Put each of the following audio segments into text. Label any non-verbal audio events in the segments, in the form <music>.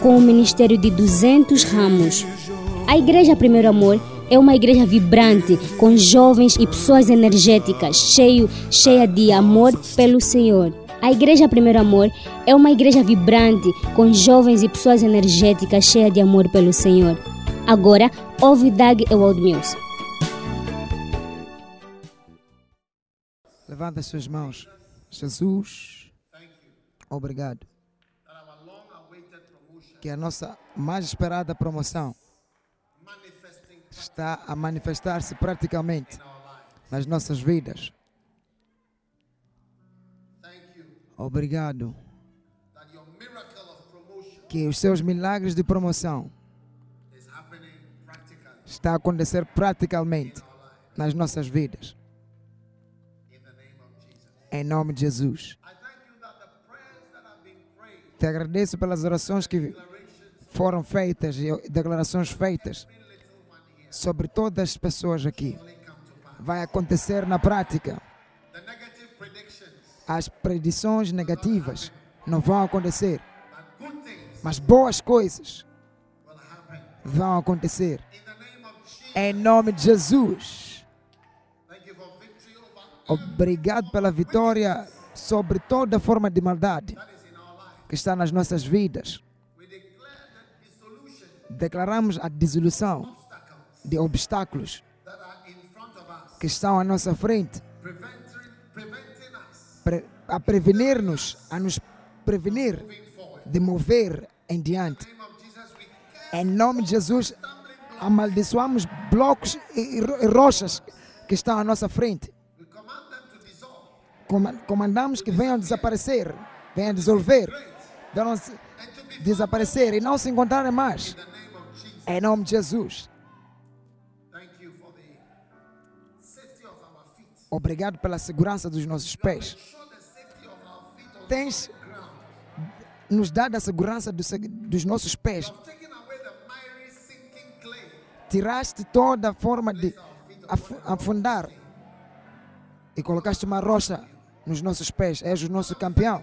com um ministério de 200 ramos. A Igreja Primeiro Amor é uma igreja vibrante, com jovens e pessoas energéticas, cheio, cheia de amor pelo Senhor. A Igreja Primeiro Amor é uma igreja vibrante, com jovens e pessoas energéticas, cheia de amor pelo Senhor. Agora, ouve Doug Ewald Mills. Levanta as suas mãos. Jesus, obrigado. Que a nossa mais esperada promoção está a manifestar-se praticamente nas nossas vidas. Obrigado. Que os seus milagres de promoção está a acontecer praticamente nas nossas vidas. Em nome de Jesus. Te agradeço pelas orações que foram feitas declarações feitas sobre todas as pessoas aqui. Vai acontecer na prática. As predições negativas não vão acontecer, mas boas coisas vão acontecer. Em nome de Jesus. Obrigado pela vitória sobre toda forma de maldade que está nas nossas vidas. Declaramos a dissolução de obstáculos que estão à nossa frente a prevenir-nos, a nos prevenir de mover em diante. Em nome de Jesus, amaldiçoamos blocos e rochas que estão à nossa frente. Comandamos que venham desaparecer, venham dissolver, venham desaparecer e não se encontrarem mais. Em nome de Jesus. Obrigado pela segurança dos nossos pés. Tens nos dado a segurança dos, nossos pés. Tiraste toda a forma de afundar e colocaste uma rocha nos nossos pés. És o nosso campeão.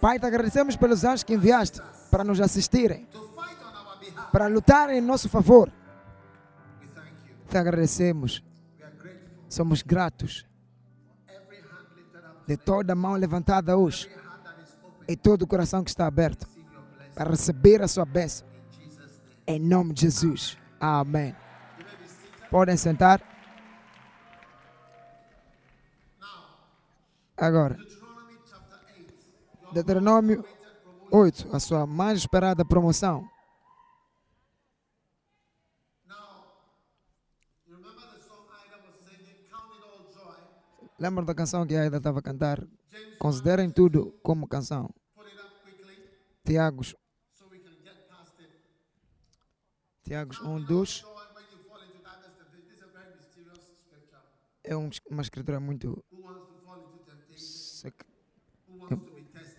Pai, te agradecemos pelos anjos que enviaste para nos assistirem, para lutarem em nosso favor. Te agradecemos. Somos gratos de toda mão levantada hoje e todo o coração que está aberto para receber a sua bênção. Em nome de Jesus. Amém. Podem sentar. Agora, Deuteronômio 8, a sua mais esperada promoção. Lembra da canção que a Aida estava a cantar? Considerem tudo como canção. Tiagos. Tiagos 1, 2. É uma escritura muito.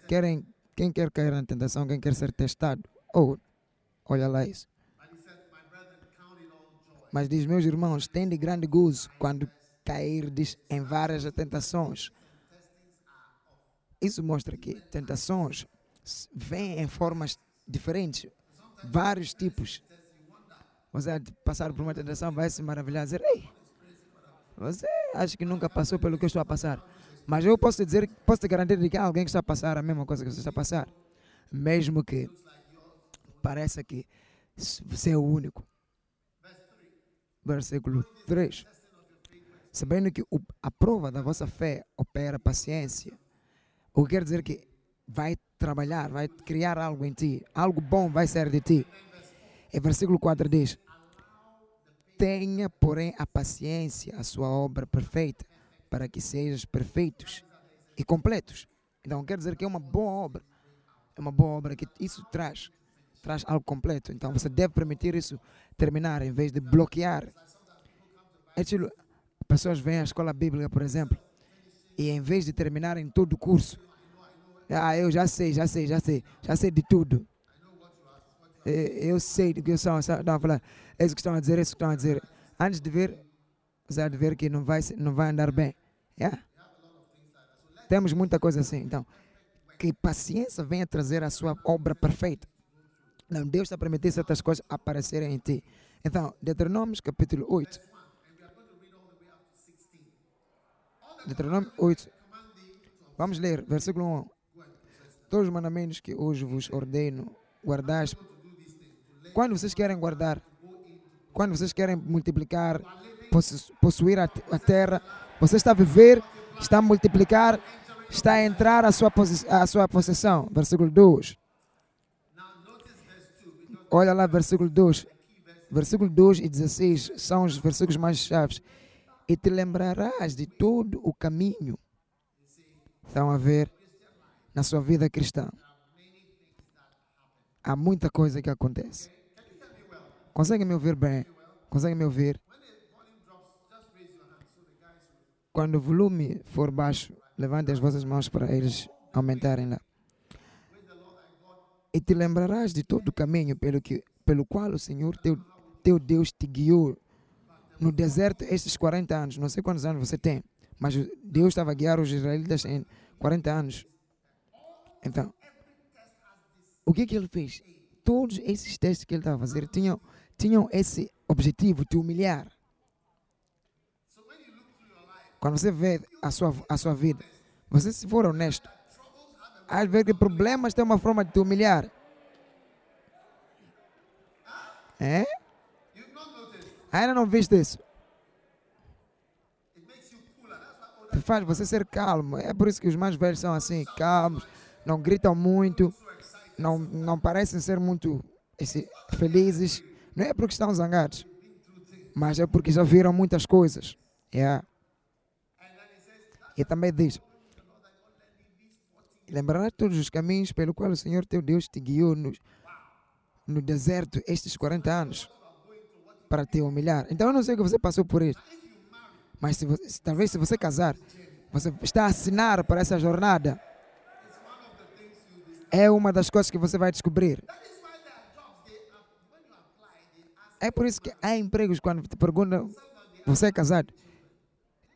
Querem, quem quer cair na tentação, quem quer ser testado. Oh, olha lá isso. Mas diz, meus irmãos, tem de grande gozo quando cairdes em várias tentações. Isso mostra que tentações vêm em formas diferentes, vários tipos. Você passar por uma tentação vai se maravilhar, dizer, ei, você acha que nunca passou pelo que eu estou a passar. Mas eu posso dizer, posso te garantir que há alguém que está a passar a mesma coisa que você está a passar. Mesmo que pareça que você é o único. Versículo 3 sabendo que a prova da vossa fé opera paciência. O que quer dizer que vai trabalhar, vai criar algo em ti, algo bom vai ser de ti. E versículo 4 diz: Tenha, porém, a paciência, a sua obra perfeita, para que sejam perfeitos e completos. Então, quer dizer que é uma boa obra. É uma boa obra que isso traz traz algo completo. Então você deve permitir isso terminar em vez de bloquear. É pessoas vêm à escola bíblica, por exemplo, e em vez de terminarem todo o curso, ah, eu já sei, já sei, já sei, já sei de tudo. Eu sei do que são, não, falar, é isso que estão a dizer, é isso que estão a dizer. Antes de ver, você de ver que não vai, não vai andar bem. Yeah. Temos muita coisa assim. Então, que paciência venha trazer a sua obra perfeita. Não, Deus está a permitir certas coisas aparecerem em ti. Então, Deuteronômio capítulo 8. Deuteronômio 8. Vamos ler, versículo 1. Todos os mandamentos que hoje vos ordeno, guardais. Quando vocês querem guardar, quando vocês querem multiplicar, possu- possuir a, terra, você está a viver, está a multiplicar, está a entrar a sua, a sua possessão. Versículo 2. Olha lá, versículo 2. Versículo 2 e 16 são os versículos mais chaves. E te lembrarás de todo o caminho. Estão a ver na sua vida cristã. Há muita coisa que acontece. Consegue me ouvir bem? Consegue me ouvir? Quando o volume for baixo, levante as vossas mãos para eles aumentarem lá. E te lembrarás de todo o caminho pelo, que, pelo qual o Senhor teu, teu Deus te guiou no deserto estes 40 anos. Não sei quantos anos você tem, mas Deus estava a guiar os israelitas em 40 anos. Então, o que, que ele fez? Todos esses testes que ele estava a fazer tinham, tinham esse objetivo, te humilhar. Quando você vê a sua, a sua vida, você se for honesto, às vezes problemas têm uma forma de te humilhar. É? Ainda não viste isso? Te faz você ser calmo. É por isso que os mais velhos são assim, calmos, não gritam muito, não, não parecem ser muito esse, felizes. Não é porque estão zangados, mas é porque já viram muitas coisas. Yeah. E também diz: Lembrarás todos os caminhos pelo qual o Senhor teu Deus te guiou no, no deserto estes 40 anos para te humilhar. Então eu não sei que você passou por isso. Mas se você- talvez se você casar, você está a assinar para essa jornada. É uma das coisas que você vai descobrir. É por isso que há empregos quando te perguntam, você é casado?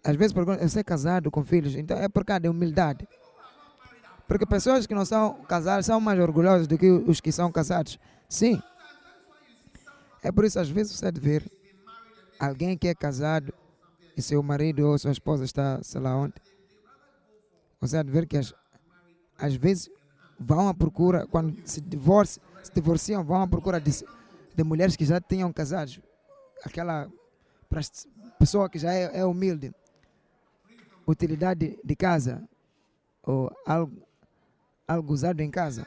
Às vezes perguntam, você é casado com filhos? Então é por causa da humildade. Porque pessoas que não são casadas são mais orgulhosas do que os que são casados. Sim. É por isso, às vezes, você deve ver alguém que é casado e seu marido ou sua esposa está, sei lá onde. Você há de ver que as, às vezes vão à procura, quando se, divorci, se divorciam, vão à procura de, de mulheres que já tenham casados. Aquela pessoa que já é, é humilde. Utilidade de casa. Ou algo, algo usado em casa.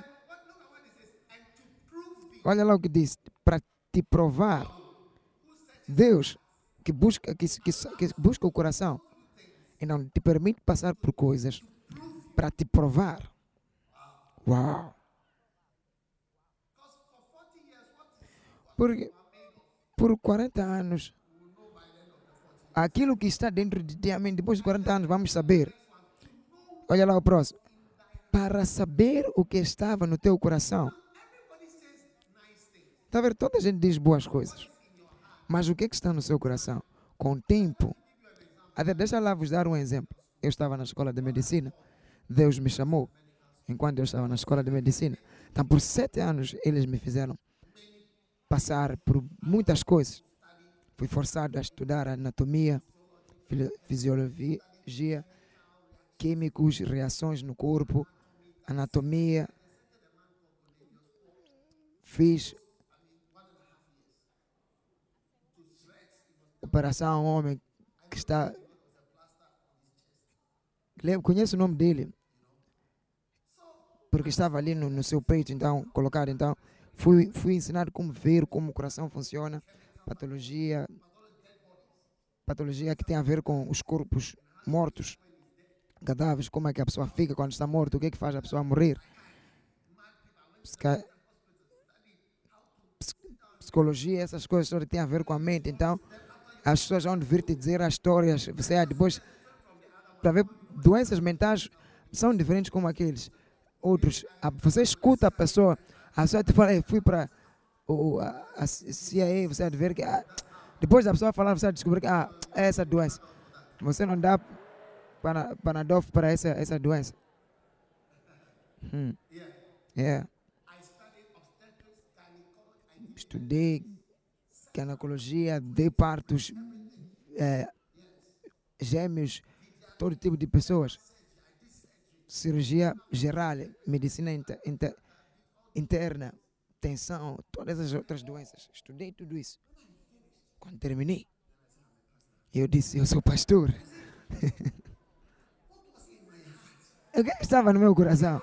Olha lá o que diz. Te provar. Deus que busca, que, que, que busca o coração e não te permite passar por coisas para te provar. Uau! Porque por 40 anos, aquilo que está dentro de ti, amém, depois de 40 anos, vamos saber. Olha lá o próximo. Para saber o que estava no teu coração. Está a ver? Toda a gente diz boas coisas. Mas o que, é que está no seu coração? Com o tempo. Até deixa lá vos dar um exemplo. Eu estava na escola de medicina. Deus me chamou enquanto eu estava na escola de medicina. Então, por sete anos, eles me fizeram passar por muitas coisas. Fui forçado a estudar anatomia, fisiologia, químicos, reações no corpo, anatomia. Fiz operação a um homem que está. Conheço o nome dele. Porque estava ali no, no seu peito, então, colocado. Então, fui, fui ensinado como ver, como o coração funciona, patologia. Patologia que tem a ver com os corpos mortos, cadáveres, como é que a pessoa fica quando está morta, o que é que faz a pessoa morrer. Se ca- psicologia, essas coisas têm a ver com a mente. Então, as pessoas vão vir te dizer as histórias. Você ah, depois, para ver, doenças mentais são diferentes como aqueles outros. Você escuta a pessoa, a pessoa te fala, "Ei, fui para o, a CIA, você vai ver que. ah, depois da pessoa falar, você vai descobrir que ah, é essa doença. Você não dá para, Panadol para essa, essa doença. Hum. Yeah. Estudei ginecologia, dei partos, eh, gêmeos, todo tipo de pessoas. Cirurgia geral, medicina inter, inter- interna, tensão, todas as outras doenças. Estudei tudo isso. Quando terminei, eu disse, eu sou pastor. <laughs> o que estava no meu coração?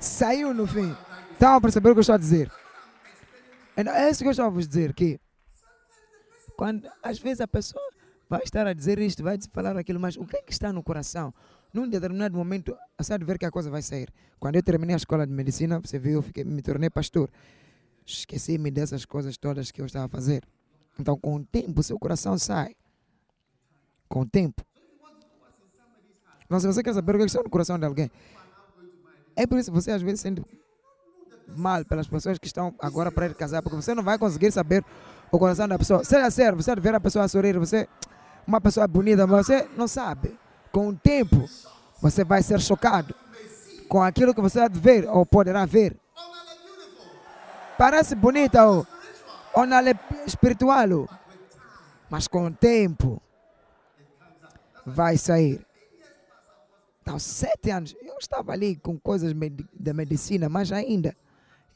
Saiu no fim. Estava a perceber o que eu estou a dizer? Então, é isso que eu estou a vos dizer, que quando às vezes a pessoa vai estar a dizer isto, vai falar aquilo, mas o que é que está no coração? Num determinado momento, há de ver que a coisa vai sair. Quando eu terminei a escola de medicina, você viu, eu fiquei, me tornei pastor. Esqueci-me dessas coisas todas que eu estava a fazer. Então, com o tempo, seu coração sai. Com o tempo. Mas se você quer saber o que está no coração de alguém, é por isso que você às vezes sente mal pelas pessoas que estão agora para ir casar, porque você não vai conseguir saber o coração da pessoa. Seja sério, você ver a pessoa sorrir, você, uma pessoa bonita, mas você não sabe. Com o tempo, você vai ser chocado com aquilo que você de ver ou poderá ver. Parece bonita ou, ou na espiritual, mas com o tempo vai sair. Então, sete anos, eu estava ali com coisas da medicina, mas ainda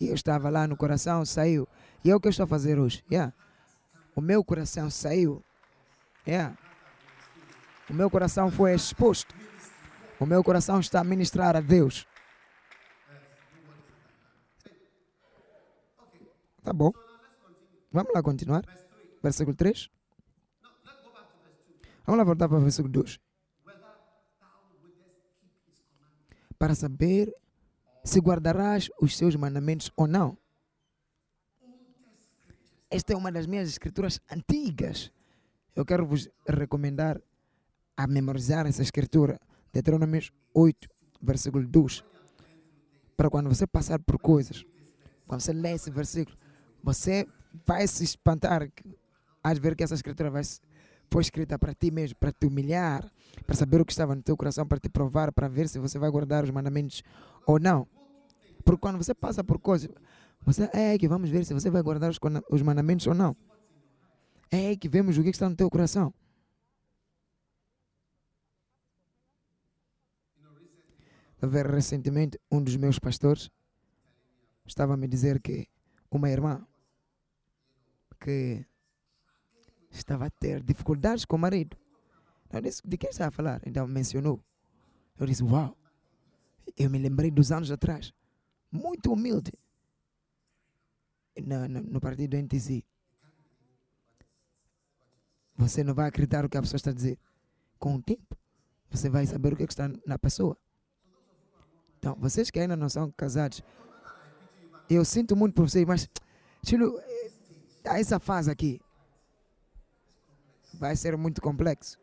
e eu estava lá no coração, saiu. E é o que eu estou a fazer hoje. Yeah. O meu coração saiu. Yeah. O meu coração foi exposto. O meu coração está a ministrar a Deus. Tá bom. Vamos lá continuar. Versículo 3. Vamos lá voltar para o versículo 2. Para saber se guardarás os seus mandamentos ou não. Esta é uma das minhas escrituras antigas. Eu quero vos recomendar a memorizar essa escritura. Deuteronômio 8, versículo 2. Para quando você passar por coisas, quando você lê esse versículo, você vai se espantar. Às ver que essa escritura vai, foi escrita para ti mesmo, para te humilhar, para saber o que estava no teu coração, para te provar, para ver se você vai guardar os mandamentos ou não. Porque quando você passa por coisas, você é que vamos ver se você vai guardar os, os mandamentos ou não. É aí que vemos o que está no teu coração. Recentemente, um dos meus pastores estava a me dizer que uma irmã que estava a ter dificuldades com o marido. Eu disse, de quem está a falar? Então mencionou. Eu disse, uau. Eu me lembrei dos anos atrás. Muito humilde. No, no, partido NTC. Você não vai acreditar o que a pessoa está a dizer. Com o tempo, você vai saber o que, é que está na pessoa. Então, vocês que ainda não são casados, eu sinto muito por vocês, mas, Chilo, eh, essa fase aqui. Vai ser muito complexo.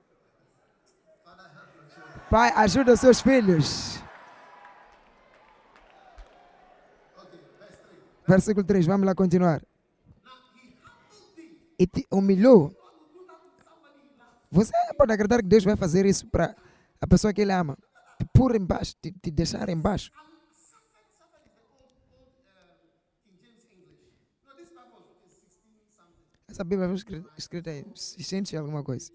Pai, ajuda os seus filhos. Versículo 3, vamos lá continuar. E te humilhou. Você pode acreditar que Deus vai fazer isso para a pessoa que ele ama. Pôr embaixo, te, te deixar embaixo. Essa Bíblia foi escrita, em 600 e alguma coisa.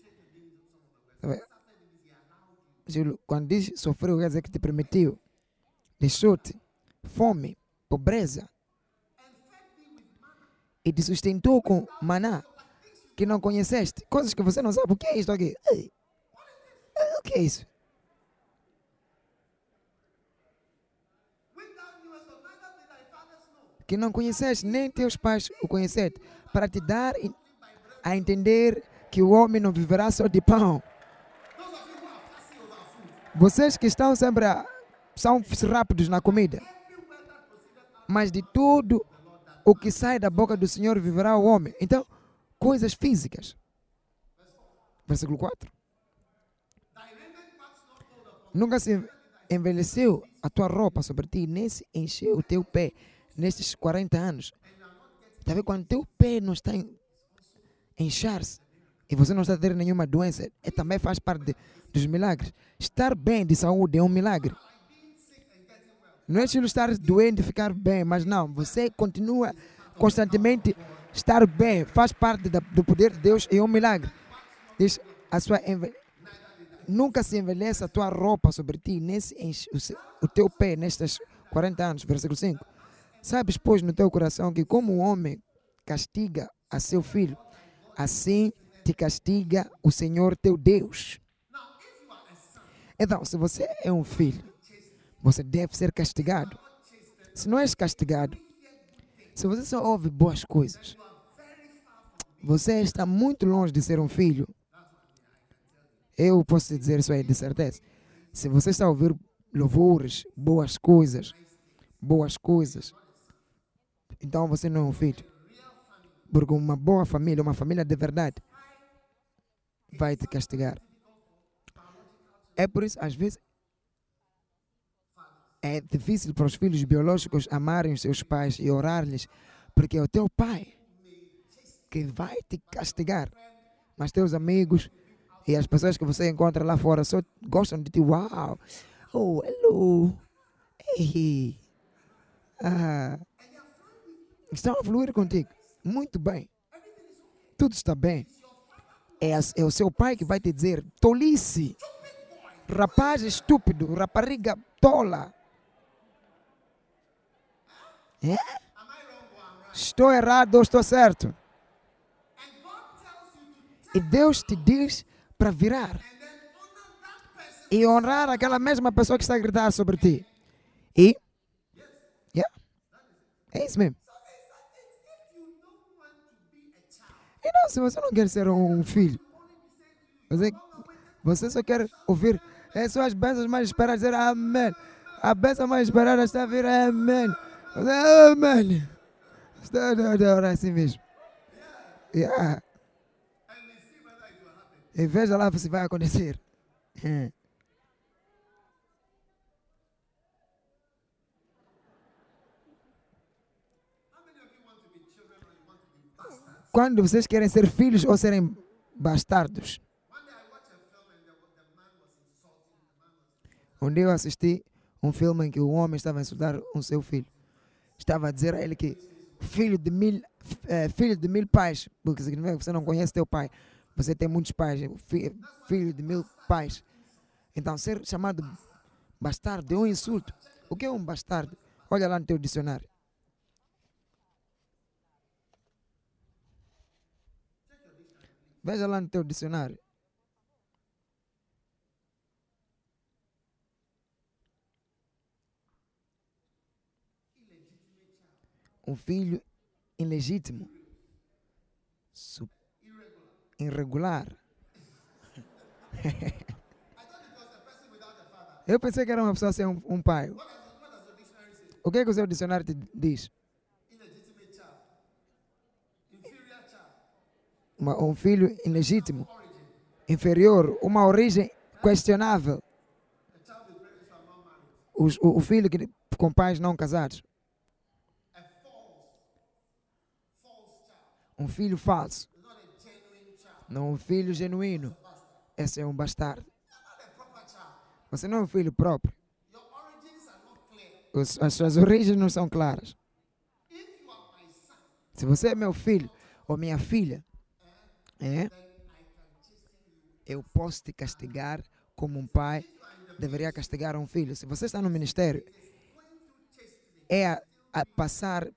Quando diz sofreu, quer dizer que te permitiu. Deixou-te fome, pobreza. E te sustentou com maná que não conheceste. Coisas que você não sabe. O que é isto aqui? O que é isso? Que não conheceste, nem teus pais o conhecem, para te dar a entender que o homem não viverá só de pão. Vocês que estão sempre a, são rápidos na comida, mas de tudo o que sai da boca do Senhor viverá o homem. Então, coisas físicas. Versículo 4. Nunca se envelheceu a tua roupa sobre ti, nem se encheu o teu pé nestes 40 anos. Está vendo? Quando teu pé não está em inchar-se e você não está a ter nenhuma doença, é, também faz parte de, dos milagres. Estar bem de saúde é um milagre. Não é estilo estar doente ficar bem, mas não, você continua constantemente estar bem, faz parte da, do poder de Deus e é um milagre. Diz, a sua nunca se envelhece a tua roupa sobre ti, nem se enche o, o teu pé nestes 40 anos. Versículo 5. Sabes, pois, no teu coração que como o homem castiga a seu filho, assim te castiga o Senhor teu Deus. Então, se você é um filho, você deve ser castigado. Se não és castigado, se você só ouve boas coisas, você está muito longe de ser um filho. Eu posso dizer isso aí de certeza. Se você está a ouvir louvores, boas coisas, boas coisas, então você não é um filho. Porque uma boa família, uma família de verdade, vai te castigar. É por isso, às vezes, é difícil para os filhos biológicos amarem os seus pais e orar-lhes, porque é o teu pai que vai te castigar. Mas teus amigos e as pessoas que você encontra lá fora só gostam de ti. Uau! Oh, hello! Hey! Ah, estão a fluir contigo. Muito bem. Tudo está bem. É, é o seu pai que vai te dizer: tolice, rapaz estúpido, rapariga tola. É? Estou errado ou estou certo? E Deus te diz para virar e honrar aquela mesma pessoa que está a gritar sobre ti. E, yeah, é isso mesmo. E não, se você não quer ser um filho, você, você só quer ouvir é só as bênçãos mais esperadas dizer amém. A bênção mais esperada está a vir amém. Amém. Está a orar assim mesmo. Yeah. E veja lá se vai acontecer. Quando vocês querem ser filhos ou serem bastardos? Um dia eu assisti um filme em que o homem estava a insultar um seu filho. Estava a dizer a ele que filho de mil, é, filho de mil pais, porque significa que você não conhece teu pai. Você tem muitos pais, filho de mil pais. Então, ser chamado bastardo é um insulto. O que é um bastardo? Olha lá no teu dicionário. Veja lá no teu dicionário. Um filho ilegítimo, irregular. <laughs> Eu pensei que era uma pessoa sem um, um pai. O que, é que o seu dicionário te diz? uma, um filho ilegítimo, inferior, uma origem questionável. o, o filho que, com pais não casados. Um filho falso. Não um filho genuíno. Esse é um bastardo. Você não é um filho próprio. As suas origens não são claras. Se você é meu filho ou minha filha, é, eu posso te castigar como um pai deveria castigar um filho. Se você está no ministério, é a, a passar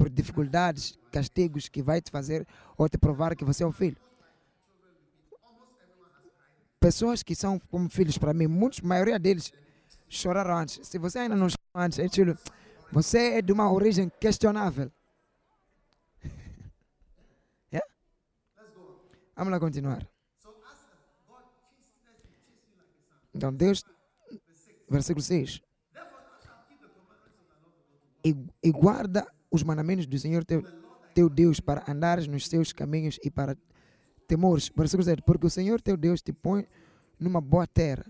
por dificuldades, castigos que vai te fazer ou te provar que você é um filho. Pessoas que são como filhos para mim, muitos, a maioria deles choraram antes. Se você ainda não chorou antes, é você é de uma origem questionável. <laughs> Vamos lá continuar. Então, Deus, versículo 6. E, e guarda os mandamentos do Senhor teu, teu Deus para andares nos seus caminhos e para temores. Versículo 7. Porque o Senhor teu Deus te põe numa boa terra.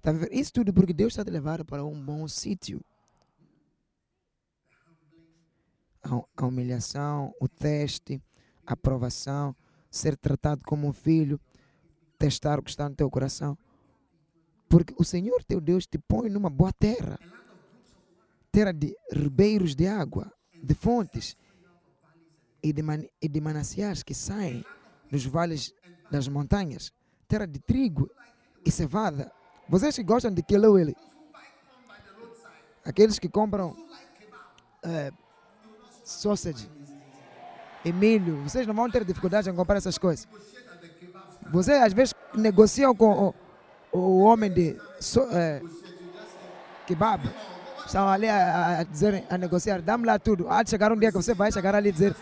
Tá? Isso tudo porque Deus está te levando para um bom sítio. A humilhação, o teste, a aprovação, ser tratado como um filho, testar o que está no teu coração. Porque o Senhor teu Deus te põe numa boa terra terra de ribeiros de água, de fontes e de, man, e de mananciais que saem dos vales das montanhas, terra de trigo e cevada. Vocês que gostam de ele, aqueles que compram é, sausage e milho, vocês não vão ter dificuldade em comprar essas coisas. Vocês às vezes negociam com o, o homem de so, é, kebab estão ali a, a, dizer, a negociar, dá-me lá tudo. Há de chegar um dia que você vai chegar ali e dizer,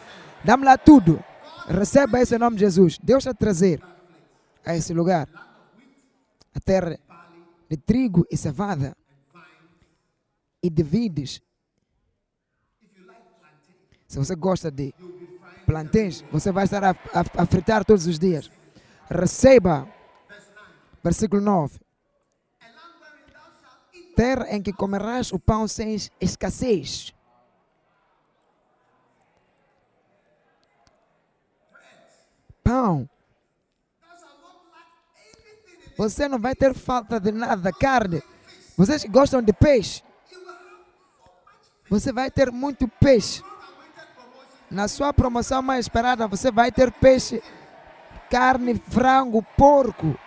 dá-me lá tudo. Receba esse nome de Jesus. Deus a trazer a esse lugar a terra de trigo e cevada e de vides. Se você gosta de planténs, você vai estar a, a, a fritar todos os dias. Receba, versículo 9 terra em que comerás o pão sem escassez. Pão. Você não vai ter falta de nada, carne. Vocês gostam de peixe, você vai ter muito peixe. Na sua promoção mais esperada, você vai ter peixe, carne, frango, porco.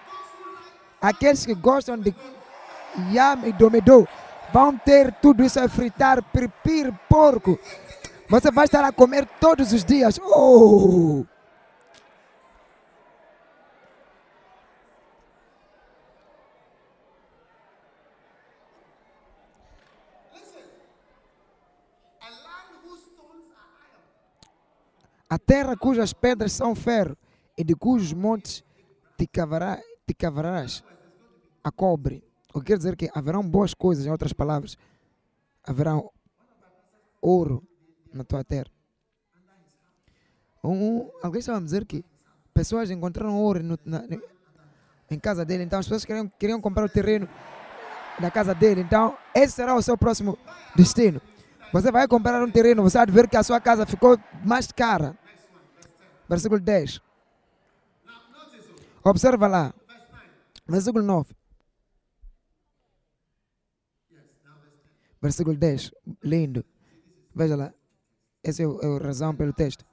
Aqueles que gostam de yam domedou. Vão ter tudo isso a fritar, pirpir, porco. Você vai estar a comer todos os dias. Oh! A terra cujas pedras são ferro e de cujos montes te, cavará, te cavarás a cobre. O que quer dizer que haverão boas coisas, em outras palavras. Haverá ouro na tua terra. Um, alguém estava a dizer que pessoas encontraram ouro no, na, em casa dele, então as pessoas queriam, queriam comprar o terreno da casa dele, então esse será o seu próximo destino. Você vai comprar um terreno, você vai ver que a sua casa ficou mais cara. Versículo 10. Observa lá. Versículo 9. Versículo 10, lindo. Veja lá. Essa é, é a razão pelo texto.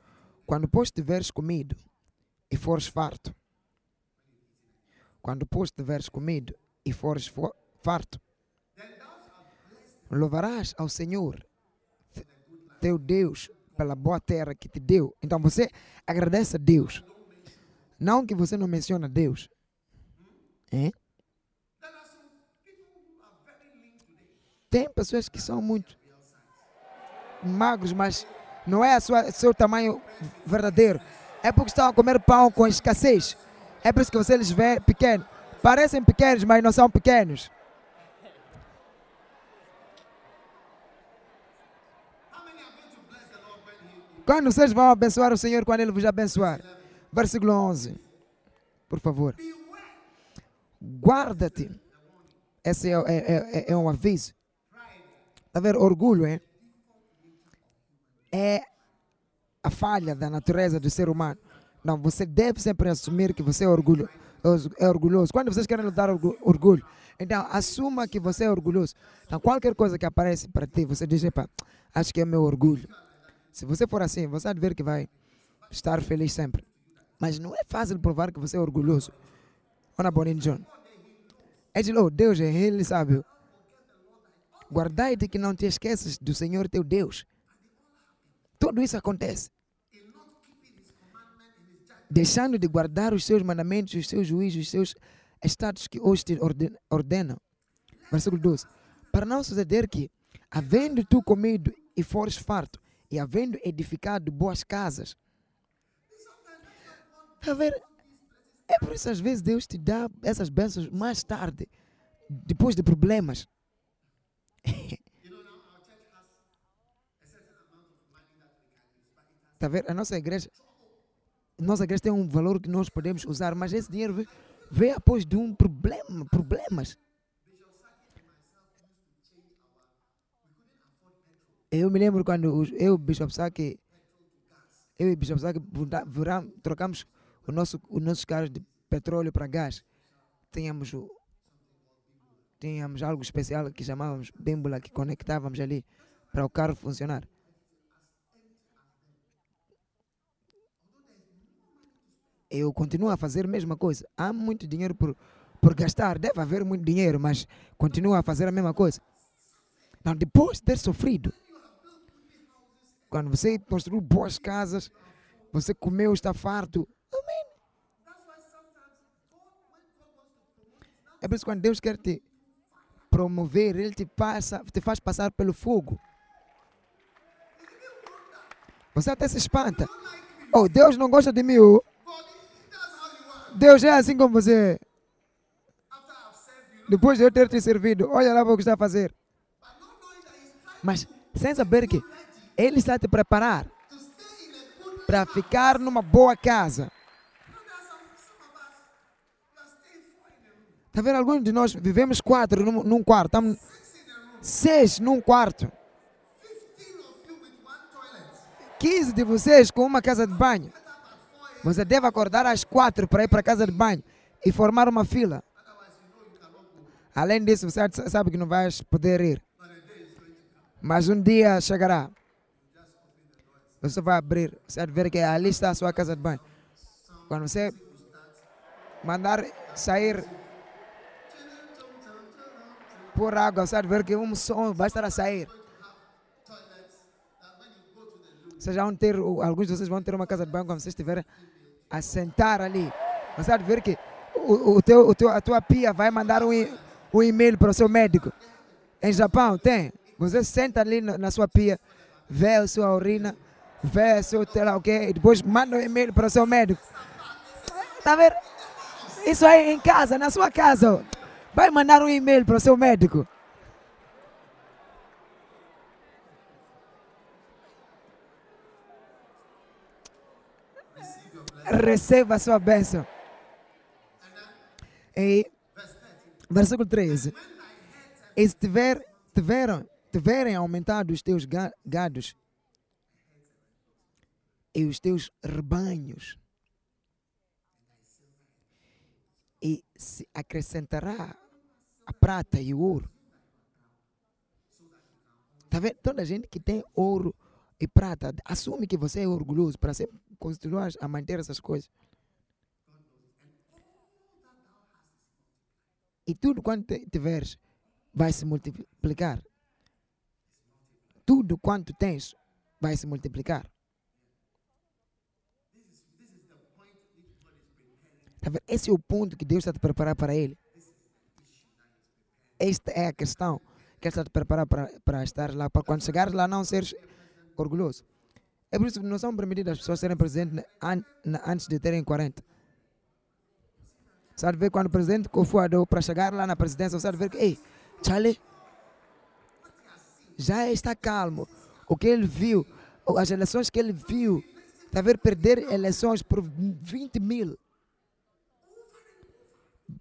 Quando, pois, tiveres comido e fores farto. Quando, pois, tiveres comido e fores farto. Louvarás ao Senhor, teu Deus, pela boa terra que te deu. Então você agradece a Deus. Não que você não menciona Deus. Hein? Tem pessoas que são muito magros, mas não é o seu tamanho verdadeiro. É porque estão a comer pão com escassez. É por isso que você os vê pequenos. Parecem pequenos, mas não são pequenos. Quando vocês vão abençoar o Senhor, quando Ele vos abençoar? Versículo 11. Por favor. Guarda-te. Esse é, é, é, é um aviso. Está a ver? Orgulho é, é a falha da natureza do ser humano. Não, você deve sempre assumir que você é orgulho, é orgulhoso. Quando vocês querem lutar orgulho, então assuma que você é orgulhoso. Então qualquer coisa que aparece para ti, você diz, acho que é meu orgulho. Se você for assim, você vai ver que vai estar feliz sempre. Mas não é fácil provar que você é orgulhoso. Olha Bonin John. É de oh, Deus é ele sabe. Guardai-te que não te esqueças do Senhor teu Deus. Tudo isso acontece. Deixando de guardar os seus mandamentos, os seus juízos, os seus estados que hoje te ordenam. Versículo 12. Para não suceder que, havendo tu comido e fores farto, e havendo edificado boas casas. A ver, é por isso às vezes Deus te dá essas bênçãos mais tarde, depois de problemas. Tá vendo? A nossa igreja, nossa igreja tem um valor que nós podemos usar, mas esse dinheiro vem, após de um problema, problemas. Eu me lembro quando eu, Bishop Saki, eu e Bishop Saki trocamos o nosso, os nossos carros de petróleo para gás. Tínhamos, o, tínhamos algo especial que chamávamos bímbula, que conectávamos ali para o carro funcionar. Eu continuo a fazer a mesma coisa. Há muito dinheiro por, por gastar, deve haver muito dinheiro, mas continuo a fazer a mesma coisa. Não, depois de ter sofrido, quando você construiu boas casas, você comeu, está farto. Amém. É por isso que quando Deus quer te promover, Ele te, passa, te faz passar pelo fogo. Você até se espanta. Oh, Deus não gosta de mim. oh. Deus é assim como você. Depois de eu ter te servido, olha lá o que está a fazer. Mas sem saber que Ele está te preparar para ficar numa boa casa. Está vendo? Alguns de nós vivemos quatro num, num quarto. Estamos seis num quarto. 15 de vocês com uma casa de banho. Você deve acordar às quatro para ir para a casa de banho e formar uma fila. Além disso, você sabe que não vais poder ir. Mas um dia chegará. Você vai abrir, você vai ver que ali está a sua casa de banho. Quando você mandar sair por água, você ver que um som vai estar a sair. Vocês vão ter, alguns de vocês vão ter uma casa de banho quando vocês estiverem a sentar ali. Você vai ver que o, o teu, o teu, a tua pia vai mandar um, um e-mail para o seu médico. Em Japão tem. Você senta ali na, na sua pia, vê a sua urina, vê o seu sei lá o quê, e depois manda um e-mail para o seu médico. Tá vendo? Isso aí em casa, na sua casa. Vai mandar um e-mail para o seu médico. Receba a sua bênção. E versículo 13. E se tiver, tiveram, tiverem aumentado os teus ga- gados e os teus rebanhos, e se acrescentará a prata e o ouro. Tá vendo? Toda gente que tem ouro e prata assume que você é orgulhoso para continuar a manter essas coisas. E tudo quanto tiveres vai se multiplicar. Tudo quanto tens vai se multiplicar. Tá? Esse é o ponto que Deus está te preparar para ele. Esta é a questão que Ele está a te preparar para, para estar lá, para quando chegares lá não seres orgulhoso. É por isso que não são permitidas as pessoas serem presidentes antes de terem 40. Sabe ver quando o presidente Kofuado para chegar lá na presidência, vai ver que, ei, Charlie, já está calmo. O que ele viu, as eleições que ele viu, está a ver perder eleições por 20 mil.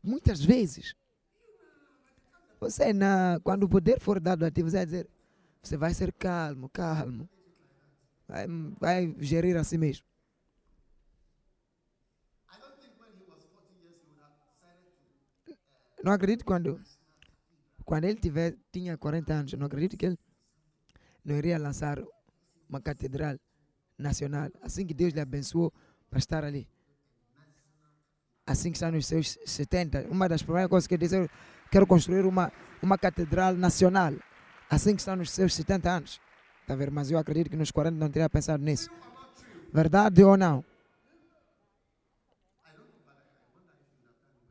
Muitas vezes. Você, na, quando o poder for dado a ti, você vai dizer, você vai ser calmo, calmo. Vai, vai gerir a si mesmo. Não acredito quando, quando ele tiver, tinha 40 anos, não acredito que ele não iria lançar uma catedral nacional, assim que Deus lhe abençoou para estar ali. Assim que está nos seus 70, uma das primeiras coisas que ele disse, quero construir uma, uma catedral nacional, assim que está nos seus 70 anos. Tá vendo? Mas eu acredito que nos 40 não teria pensado nisso. Verdade ou não?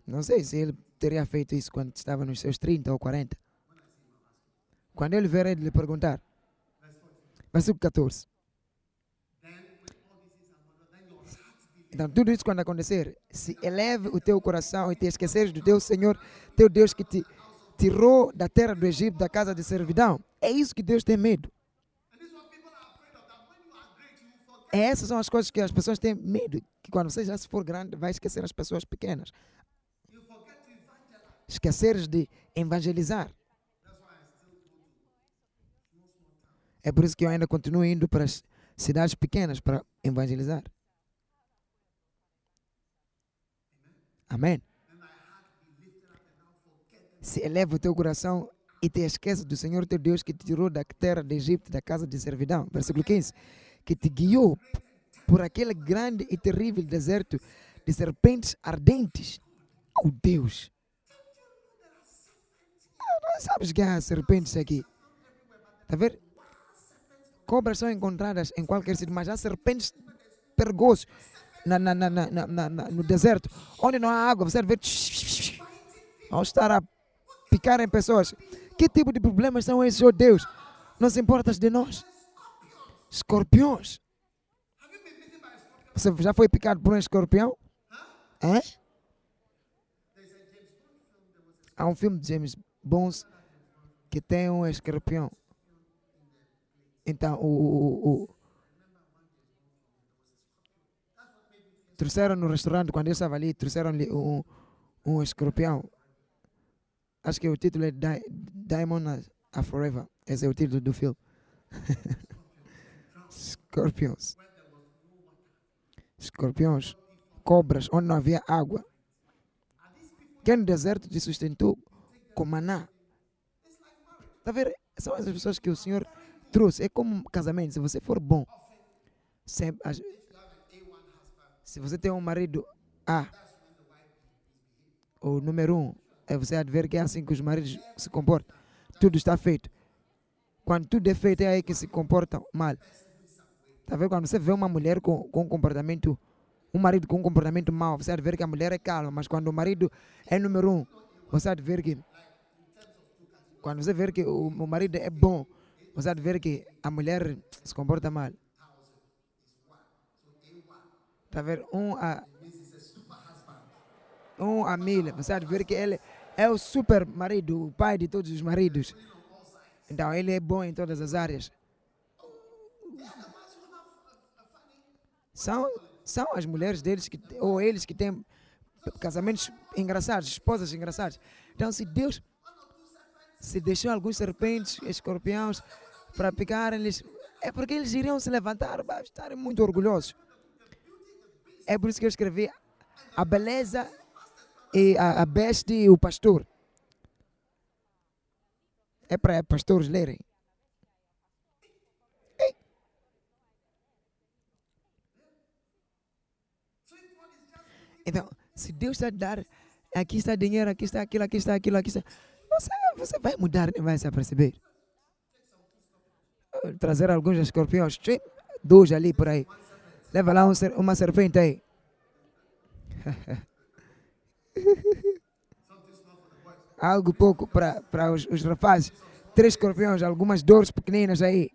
Não sei se ele teria feito isso quando estava nos seus 30 ou 40. Quando ele vier, ele lhe perguntar. Versículo 14. Então, tudo isso quando acontecer, se eleve o teu coração e te esqueceres do teu Senhor, teu Deus que te tirou da terra do Egito, da casa de servidão. É isso que Deus tem medo. essas são as coisas que as pessoas têm medo. Que quando você já se for grande, vai esquecer as pessoas pequenas. Esqueceres de evangelizar. É por isso que eu ainda continuo indo para as cidades pequenas para evangelizar. Amém. Se eleva o teu coração e te esquece do Senhor teu Deus que te tirou da terra de Egito, da casa de servidão. Versículo 15. Que te guiou por aquele grande e terrível deserto de serpentes ardentes. Oh Deus! Não sabes que há serpentes aqui. Está a ver? Cobras são encontradas em qualquer sítio, mas há serpentes perigosas na, na, na, na, no deserto, onde não há água. Você vê. Vão estar a picar em pessoas. Que tipo de problemas são esses, oh Deus? Não se importas de nós? Escorpiões. Você já foi picado por um escorpião? Hã? Há um filme de James Bond que tem um escorpião. Então, o, o, o, trouxeram no restaurante, quando eu estava ali, trouxeram-lhe um, um escorpião. Acho que o título é Di Diamond a Forever. Esse é o título do filme. <laughs> Escorpiões. Escorpiões. Cobras, onde não havia água. Quem no deserto te sustentou com maná. Está a ver? São essas pessoas que o Senhor trouxe. É como casamento. Se você for bom, sempre, se você tem um marido A, o número um, é você há de ver que é assim que os maridos se comportam. Tudo está feito. Quando tudo é feito, é aí que se comportam mal. Está vendo? Quando você vê uma mulher com, com um comportamento, um marido com um comportamento mau, você há de ver que a mulher é calma, mas quando o marido é número um, você há de ver que. Quando você vê que o, o marido é bom, você há de ver que a mulher se comporta mal. Está a ver? Um a, um a mil, você de ver que ele é o super marido, o pai de todos os maridos. Então ele é bom em todas as áreas. São, são as mulheres deles que, ou eles que têm casamentos engraçados, esposas engraçadas. Então se Deus se deixou alguns serpentes, escorpiões para picarem-lhes, é porque eles iriam se levantar, estarem muito orgulhosos. É por isso que eu escrevi a beleza e a, a besta e o pastor. É para pastores lerem. Então, se Deus está a dar, aqui está dinheiro, aqui está aquilo, aqui está aquilo, aqui está. Você, você vai mudar e vai se aperceber. Trazer alguns escorpiões, dois ali por aí. Leva lá um, uma serpente aí. <laughs> Algo pouco para os, os rapazes. Três escorpiões, algumas dores pequeninas aí.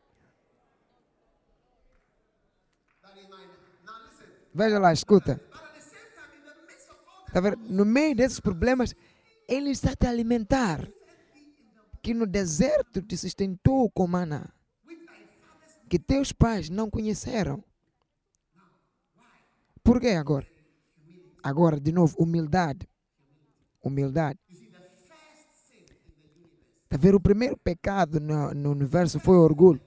Veja lá, escuta. Tá? No meio desses problemas, ele está te alimentar. Que no deserto te sustentou com maná. Que teus pais não conheceram. Por que agora? Agora, de novo, humildade. Humildade. Está a ver? O primeiro pecado no, no universo foi orgulho.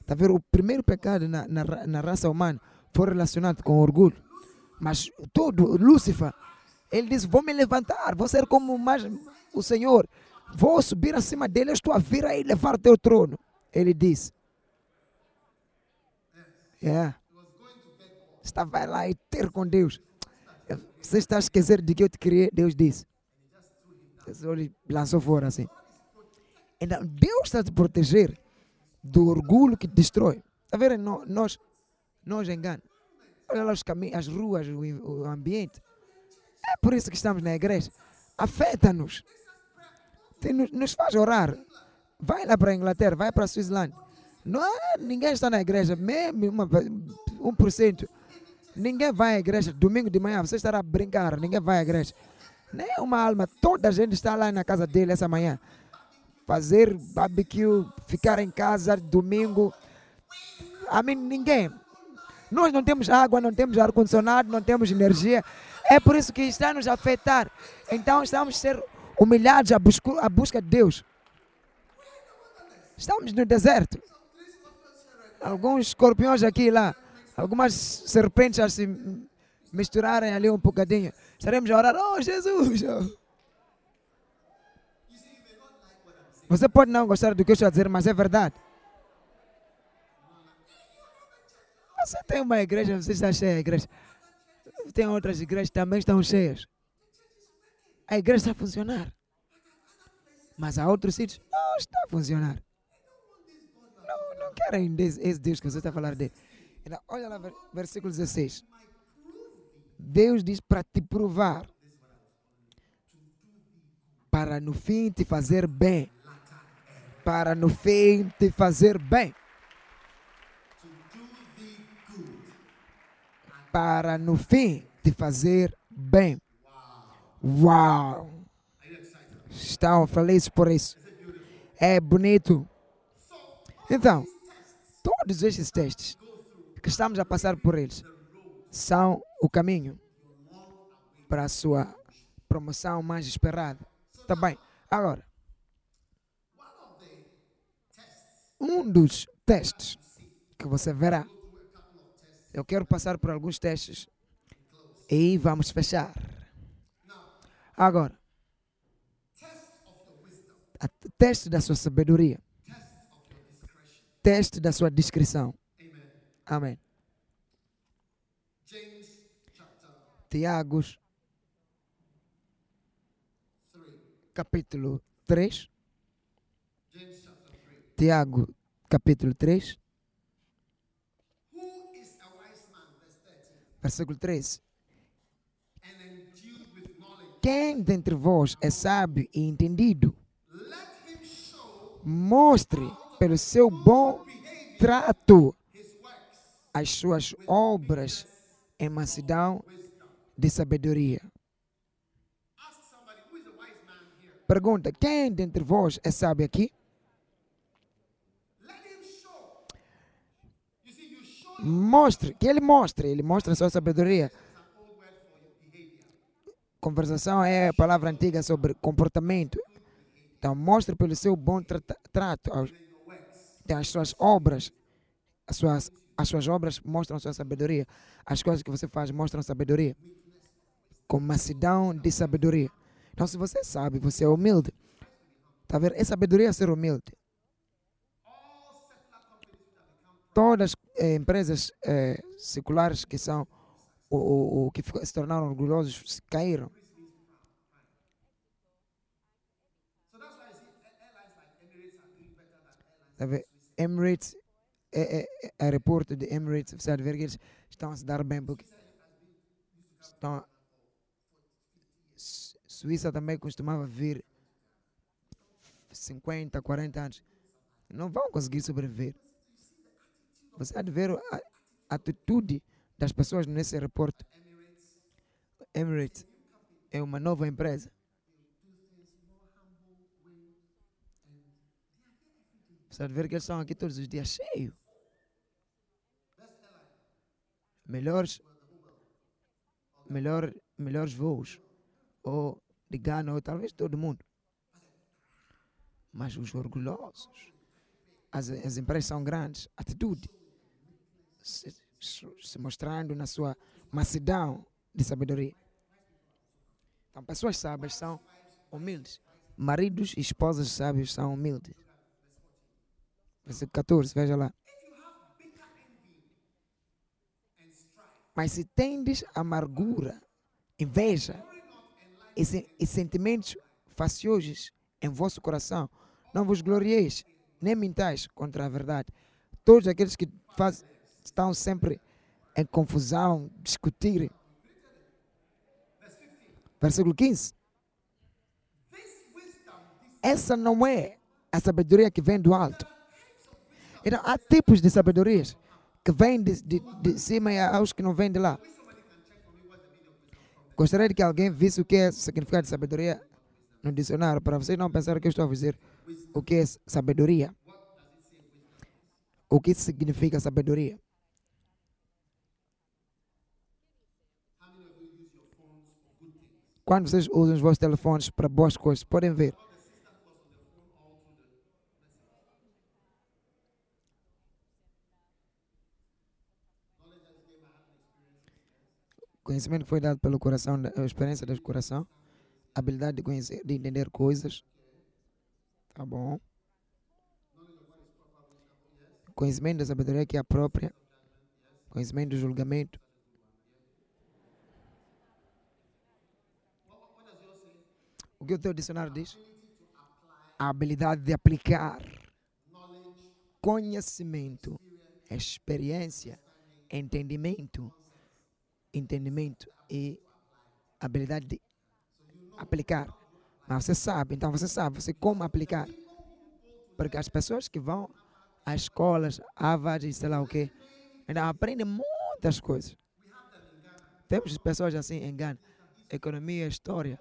Está a ver? O primeiro pecado na, na, na raça humana foi relacionado com orgulho. Mas todo, Lúcifer, ele disse: Vou me levantar, vou ser como mais o Senhor, vou subir acima dele, estou a vir aí levar teu trono. Ele disse: É. Estava lá e ter com Deus. Você está a esquecer de que eu te criei? Deus disse. Ele lançou fora assim. Então, Deus está a te proteger do orgulho que te destrói. Está vendo? Nós, nós enganamos. Olha lá os caminhos, as ruas, o, o ambiente. É por isso que estamos na igreja. Afeta-nos. Nos faz orar. Vai lá para a Inglaterra, vai para a Suíça. Não, ninguém está na igreja, mesmo uma, 1%. Ninguém vai à igreja domingo de manhã, você estará a brincar, ninguém vai à igreja. Nem uma alma, toda a gente está lá na casa dele essa manhã. Fazer barbecue, ficar em casa domingo. A mim, ninguém. Nós não temos água, não temos ar-condicionado, não temos energia. É por isso que está nos afetar. Então estamos a ser humilhados à busca, à busca de Deus. Estamos no deserto. Alguns escorpiões aqui e lá. Algumas serpentes a se misturarem ali um bocadinho. Estaremos a orar, oh Jesus! Você pode não gostar do que eu estou a dizer, mas é verdade. Você tem uma igreja, você está cheia de igreja. Tem outras igrejas também estão cheias. A igreja está a funcionar. Mas há outros sítios não está a funcionar. Não, não querem esse Deus que você está a falar dele. Olha lá, versículo 16. Deus diz para te provar, para no fim te fazer bem. Para no fim te fazer bem. Para no fim te fazer bem. Uau! Estão felizes por isso. É bonito. Então, todos estes testes que estamos a passar por eles são o caminho para a sua promoção mais esperada. Tá bem. Agora, um dos testes que você verá, eu quero passar por alguns testes e vamos fechar. Agora, teste da sua sabedoria, teste da sua discrição. Amém. Tiago, capítulo 3. Tiago, capítulo 3. Versículo 3. Quem dentre vós é sábio e entendido, mostre pelo seu bom trato as suas obras em mansidão de sabedoria. Pergunta: quem dentre vós é sábio aqui? Mostre, que ele mostre, ele mostra a sua sabedoria. Conversação é a palavra antiga sobre comportamento. Então, mostre pelo seu bom trato então, as suas obras, as suas, as suas obras mostram sua sabedoria. As coisas que você faz mostram sabedoria com mansidão de sabedoria. Então, se você sabe, você é humilde. Tá vendo? É sabedoria ser humilde. Todas as eh, empresas eh, seculares que são o, o, o que se tornaram orgulhosos caíram. Tá Emirates, é, é, é, aeroporto de Emirates, você ver que eles estão a se dar bem porque estão Suíça também costumava vir 50, 40 anos. Não vão conseguir sobreviver. Você há de ver a atitude das pessoas nesse aeroporto. Emirates é uma nova empresa. Você há de ver que eles estão aqui todos os dias cheios. Melhores, melhor, melhores voos. Ou de Ghana ou talvez todo mundo. Mas os orgulhosos, as, as empresas são grandes, atitude, se, se mostrando na sua mansidão de sabedoria. Então, pessoas sábias são humildes. Maridos e esposas sábios são humildes. Versículo 14, veja lá. Mas se tendes amargura, inveja, e, e sentimentos faciosos em vosso coração. Não vos glorieis, nem mintais contra a verdade. Todos aqueles que faz, estão sempre em confusão, discutirem. Versículo 15. Essa não é a sabedoria que vem do alto. Então, há tipos de sabedorias que vem de, de, de cima e aos que não vêm de lá. Gostaria de que alguém visse o que é significado de sabedoria no dicionário, para vocês não pensarem que eu estou a dizer o que é sabedoria. O que significa sabedoria? Quando vocês usam os vossos telefones para boas coisas, podem ver. Conhecimento foi dado pelo coração, a experiência do coração, habilidade de conhecer, de entender coisas. Tá bom. Conhecimento da sabedoria que é a própria. Conhecimento do julgamento. O que o teu dicionário diz? A habilidade de aplicar conhecimento, experiência, entendimento, entendimento e habilidade de aplicar. Mas você sabe, então você sabe, você como aplicar. Porque as pessoas que vão às escolas, Harvard, sei lá o quê, ainda aprendem muitas coisas. Temos pessoas assim em Ghana, economia, história.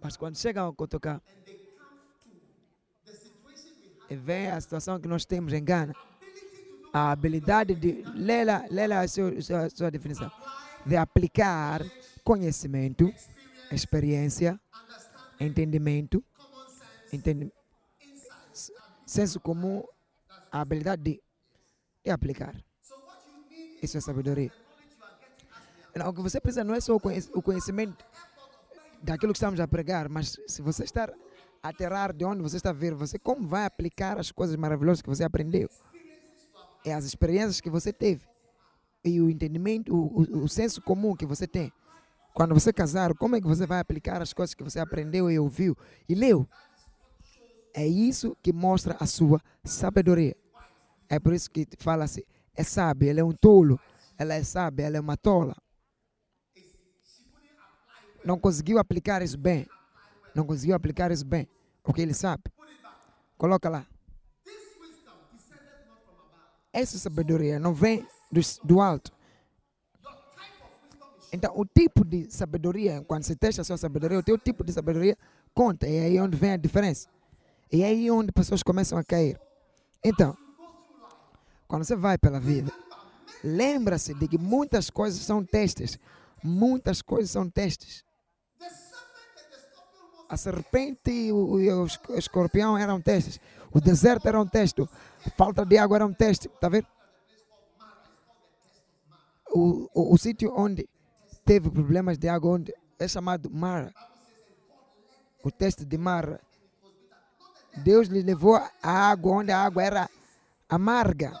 Mas quando chegam ao Kotoka e vê a situação que nós temos em Ghana, a habilidade de. Lela, lela a sua, sua, sua definição. De aplicar conhecimento, experiência, entendimento, entendi, senso comum, a habilidade de, de aplicar. Isso é sabedoria. Não, o que você precisa não é só o conhecimento daquilo que estamos a pregar, mas se você está aterrar de onde você está a ver, você como vai aplicar as coisas maravilhosas que você aprendeu? É as experiências que você teve e o entendimento, o, o, o senso comum que você tem. Quando você casar, como é que você vai aplicar as coisas que você aprendeu e ouviu e leu? É isso que mostra a sua sabedoria. É por isso que fala assim, é sábio, ele é um tolo, ela é sábia, ela é uma tola não conseguiu aplicar isso bem. Não conseguiu aplicar isso bem. O que ele sabe. Coloca lá. Essa sabedoria não vem do, do alto. Então, o tipo de sabedoria, quando você testa a sua sabedoria, o teu tipo de sabedoria conta. É aí onde vem a diferença. E é aí onde pessoas começam a cair. Então, quando você vai pela vida, lembra-se de que muitas coisas são testes. Muitas coisas são testes a serpente e o, o, escorpião eram testes. O deserto era um teste. Falta de água era um teste. Está vendo? O, o, o sítio onde teve problemas de água onde é chamado Mara. O teste de Mara. Deus lhe levou a água onde a água era amarga.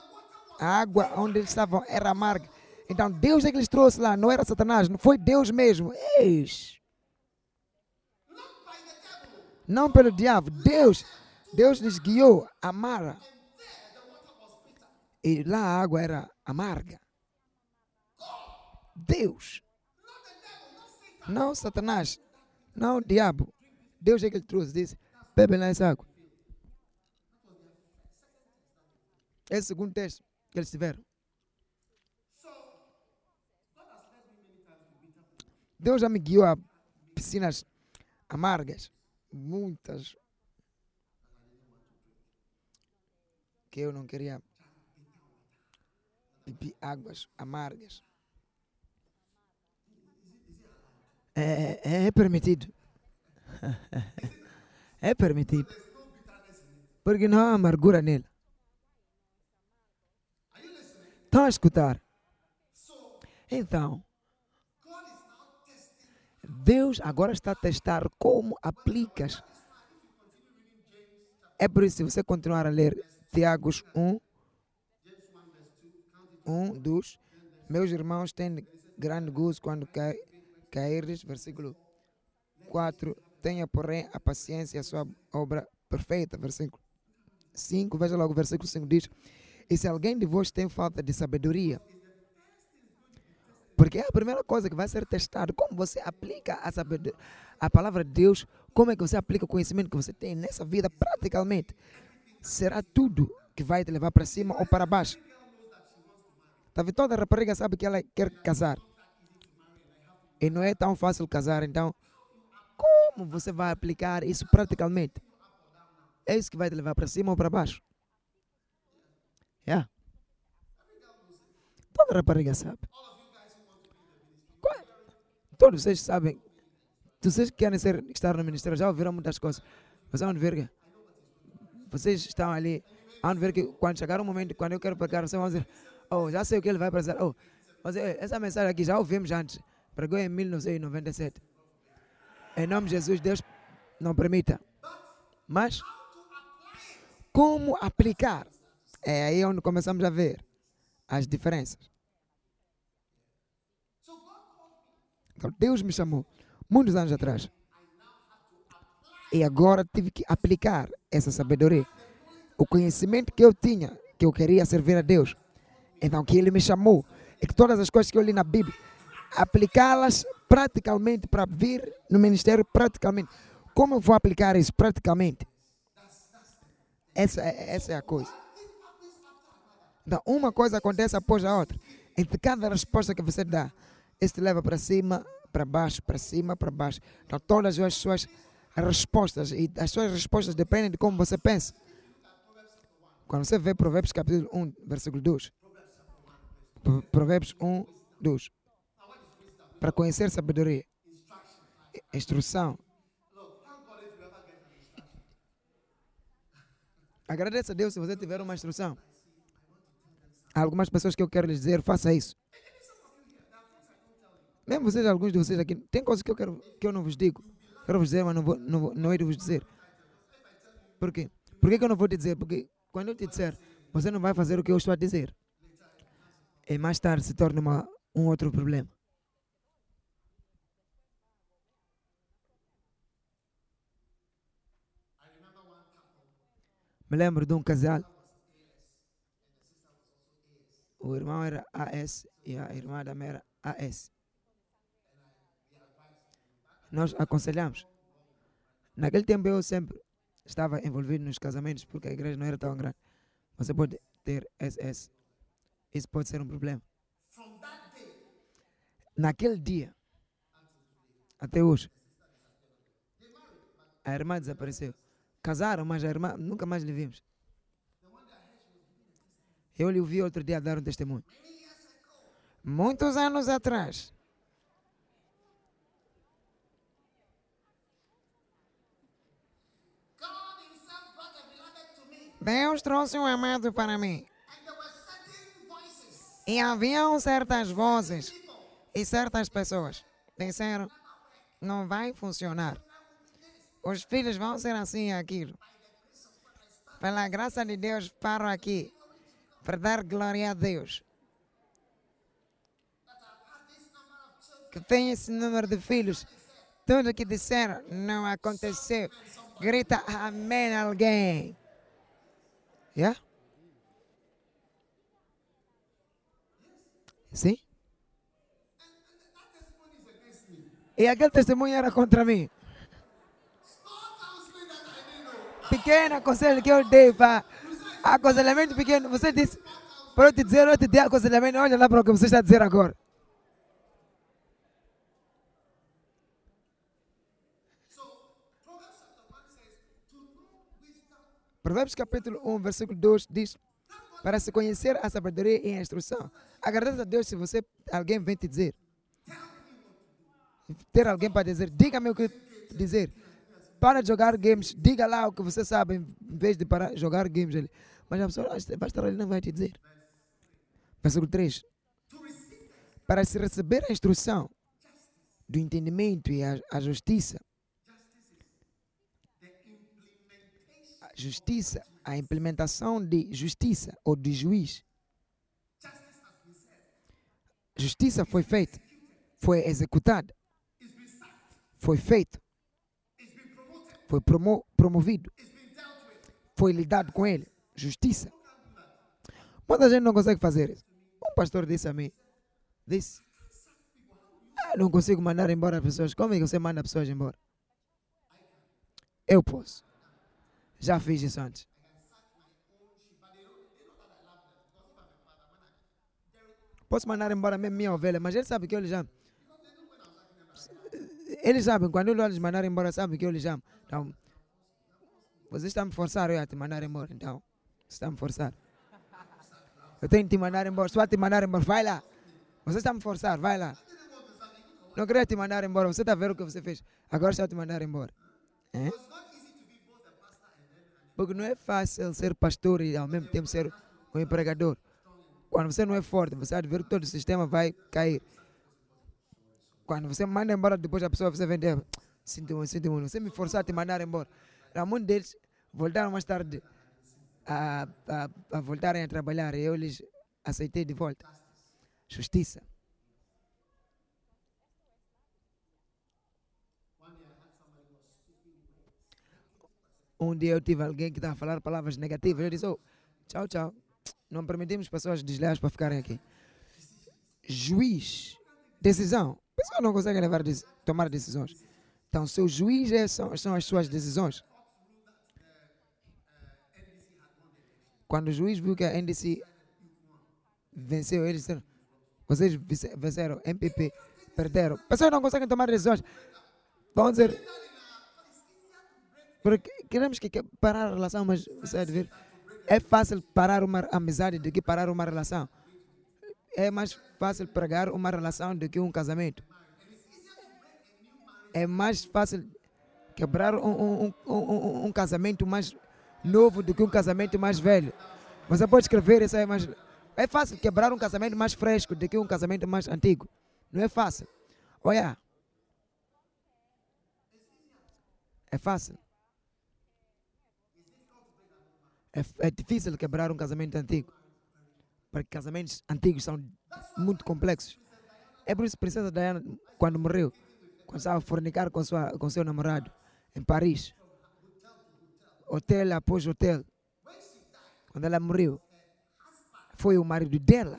A água onde eles estavam era amarga. Então Deus é que eles trouxe lá, não era Satanás, não foi Deus mesmo. Eis. Não pelo diabo. Deus, Deus lhes guiou a Mara. E lá a água era amarga. Deus. Não Satanás. Não o diabo. Deus é que ele trouxe. Disse, bebe lá essa água. É o segundo texto que eles tiveram. Deus já me guiou a piscinas amargas muitas que eu não queria beber águas amargas. É, é, é permitido. <laughs> é permitido. Porque não há amargura nele. Estão a escutar? Então, Deus agora está a testar como aplicas. É por isso, se você continuar a ler Tiago 1, 1 dos meus irmãos têm grande gozo quando cai, caíres, versículo 4. Tenha, porém, a paciência, a sua obra perfeita, versículo 5. Veja logo, versículo 5 diz: E se alguém de vós tem falta de sabedoria, porque é a primeira coisa que vai ser testado. Como você aplica a, a palavra de Deus, como é que você aplica o conhecimento que você tem nessa vida praticamente. Será tudo que vai te levar para cima ou para baixo. Tá? Toda rapariga sabe que ela quer casar. E não é tão fácil casar, então como você vai aplicar isso praticamente? É isso que vai te levar para cima ou para baixo. Yeah. Toda rapariga sabe. todos vocês sabem, vocês que querem ser, estar no ministério já ouviram muitas coisas. Vocês vão ver vocês estão ali, vão ver que quando chegar o momento, quando eu quero pregar, vocês vão dizer, oh, já sei o que ele vai pregar. Oh, mas eh, essa mensagem aqui já ouvimos antes, pregou em 1997. Em nome de Jesus, Deus não permita. Mas, como aplicar? É aí onde começamos a ver as diferenças. Então, Deus me chamou muitos anos atrás. E agora tive que aplicar essa sabedoria. O conhecimento que eu tinha, que eu queria servir a Deus. Então, que Ele me chamou. E que todas as coisas que eu li na Bíblia, aplicá-las praticamente para vir no ministério praticamente. Como eu vou aplicar isso praticamente? Essa, essa é a coisa. Então, uma coisa acontece após a outra. Entre cada resposta que você dá, isso te leva para cima, para baixo, para cima, para baixo. Então, todas as suas respostas, e as suas respostas dependem de como você pensa. Quando você vê Provérbios capítulo 1, versículo 2. Provérbios 1, 2. Para conhecer sabedoria, instrução. Agradeça a Deus se você tiver uma instrução. Há algumas pessoas que eu quero lhes dizer, faça isso. Mesmo vocês, alguns de vocês aqui, tem coisas que eu, quero, que eu não vos digo. Quero vos dizer, mas não, vou, não, vou, não hei de vos dizer. Por quê? Por que, que eu não vou te dizer? Porque quando eu te disser, você não vai fazer o que eu estou a dizer. E mais tarde se torna uma, um outro problema. Me lembro de um casal o irmão era AS e a irmã também era AS. Nós aconselhamos. Naquele tempo eu sempre estava envolvido nos casamentos porque a igreja não era tão grande. Você pode ter SS. Isso pode ser um problema. Naquele dia, até hoje, a irmã desapareceu. Casaram, mas a irmã nunca mais lhe vimos. Eu lhe ouvi outro dia dar um testemunho. Muitos anos atrás. Deus trouxe um amado para mim. E haviam certas vozes e certas pessoas disseram: não vai funcionar. Os filhos vão ser assim aquilo. Pela graça de Deus, paro aqui para dar glória a Deus. Que tem esse número de filhos. Tudo que disseram não aconteceu. Grita amém alguém. Yeah? Sim? E aquele testemunho era contra mim. Pequena conselho que eu dei para Aconselhamento pequeno. Você disse, para eu te dizer, eu te dei aconselhamento. Olha lá para o que você está a dizer agora. Provérbios capítulo 1, versículo 2 diz: Para se conhecer a sabedoria e a instrução. Agradeça a Deus se você alguém vem te dizer. Ter alguém para dizer, diga-me o que dizer. Para de jogar games, diga lá o que você sabe, em vez de parar de jogar games. Ele. Mas a pessoa vai estar ali não vai te dizer. Versículo 3. Para se receber a instrução do entendimento e a, a justiça. A justiça, a implementação de justiça ou de juiz. Justiça foi feita, foi executada, foi feito, foi promo, promovido, foi lidado com ele justiça. Muita gente não consegue fazer isso. Um pastor disse a mim, disse, ah, não consigo mandar embora as pessoas. Como é que você manda pessoas embora? Eu posso. Já fiz isso antes. Posso mandar embora mesmo minha ovelha, mas ele sabe que eu lhe amo. Eles sabem, quando eu lhes mandar embora, sabem que eu lhes amo. Então, vocês estão me forçando a te mandar embora. Então, você está me forçar. Eu tenho que te mandar embora. Só te mandar embora. Vai lá. Você está me forçar. Vai lá. Não queria te mandar embora. Você está vendo o que você fez. Agora está te mandar embora. É? Porque não é fácil ser pastor e ao mesmo tempo ser um empregador. Quando você não é forte, você ver que todo o sistema vai cair. Quando você manda embora, depois a pessoa você vender. Sinto muito, sinto muito. Você me forçar a te mandar embora. Muitos deles voltaram mais tarde a, a, a voltarem a trabalhar e eu lhes aceitei de volta. Justiça. Um dia eu tive alguém que estava a falar palavras negativas. Eu disse: oh, tchau, tchau. Não permitimos pessoas desleais para ficarem aqui. Juiz, decisão. Pessoas não conseguem levar, tomar decisões. Então, seu juiz é, são, são as suas decisões. Quando o juiz viu que a NDC venceu, eles disseram: vocês venceram, MPP, perderam. Pessoas não conseguem tomar decisões. Vão dizer. Porque queremos que parar a relação, mas você vai ver. É fácil parar uma amizade do que parar uma relação. É mais fácil pregar uma relação do que um casamento. É mais fácil quebrar um, um, um, um casamento mais novo do que um casamento mais velho. Você pode escrever isso aí, mas é fácil quebrar um casamento mais fresco do que um casamento mais antigo. Não é fácil. Olha. É fácil. É, é difícil quebrar um casamento antigo. Porque casamentos antigos são muito complexos. É por isso que princesa Diana, quando morreu, quando estava a fornicar com, sua, com seu namorado em Paris, hotel após hotel, quando ela morreu, foi o marido dela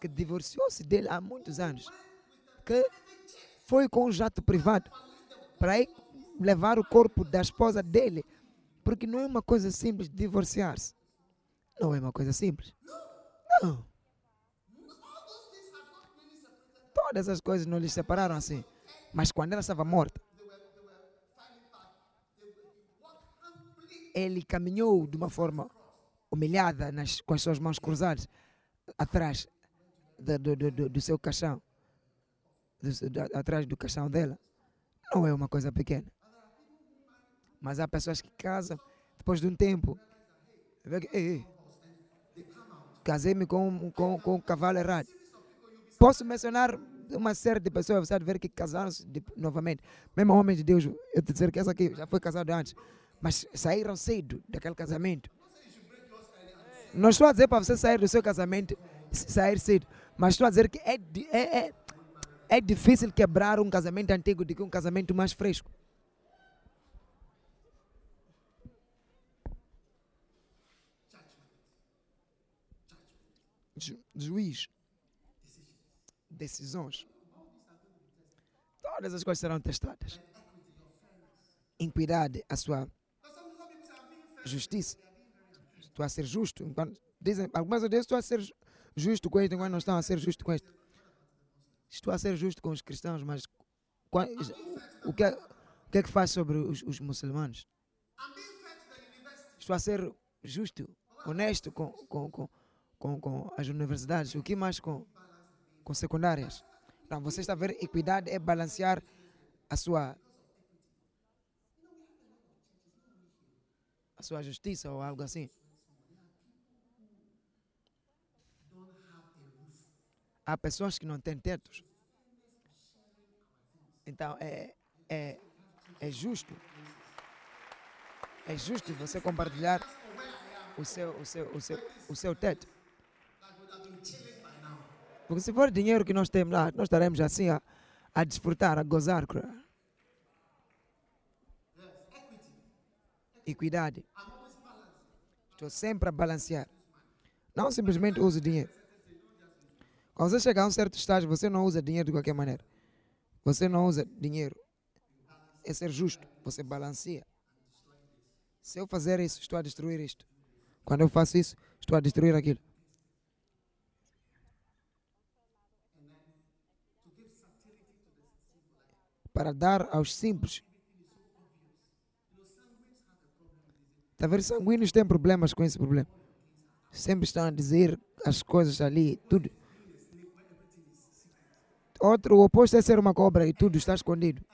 que divorciou-se dele há muitos anos, que foi com um jato privado para ir levar o corpo da esposa dele porque não é uma coisa simples divorciar-se. Não é uma coisa simples. Não. Todas as coisas não lhes separaram assim. Mas quando ela estava morta, ele caminhou de uma forma humilhada, nas, com as suas mãos cruzadas, atrás do, do, do, do seu caixão, atrás do caixão dela. Não é uma coisa pequena. Mas há pessoas que casam depois de um tempo. Casei-me com, com, com um cavalo errado. Posso mencionar uma série de pessoas, você vai ver que casaram-se novamente. Mesmo homens de Deus, eu te dizer que essa aqui já foi casado antes, mas saíram cedo daquele casamento. Não estou a dizer para você sair do seu casamento, sair cedo, mas estou a dizer que é, é, é, é difícil quebrar um casamento antigo do que um casamento mais fresco. Juiz, decisões. Todas as coisas serão testadas. Equidade, a sua justiça. Estou a ser justo. Enquanto, dizem, algumas vezes estou a ser justo com isto, enquanto não estão a ser justo com isto. Estou a ser justo com os cristãos, mas o que é, o que, é que faz sobre os, os muçulmanos? Estou a ser justo, honesto com, com, com com, com as universidades, o que mais com, com secundárias. Então, você está a ver, equidade é balancear a sua a sua justiça ou algo assim. Há pessoas que não têm tetos. Então é, é, é justo. É justo você compartilhar o seu, o seu, o seu, o seu teto. Porque se for dinheiro que nós temos lá, nós estaremos assim a, a desfrutar, a gozar. Equidade. Estou sempre a balancear. Não simplesmente uso dinheiro. Quando você chegar a um certo estágio, você não usa dinheiro de qualquer maneira. Você não usa dinheiro. É ser justo. Você balanceia. Se eu fazer isso, estou a destruir isto. Quando eu faço isso, estou a destruir aquilo. Para dar aos simples. Talvez sanguíneos têm problemas com esse problema. Sempre estão a dizer as coisas ali, tudo. Outro, o oposto é ser uma cobra e tudo está escondido.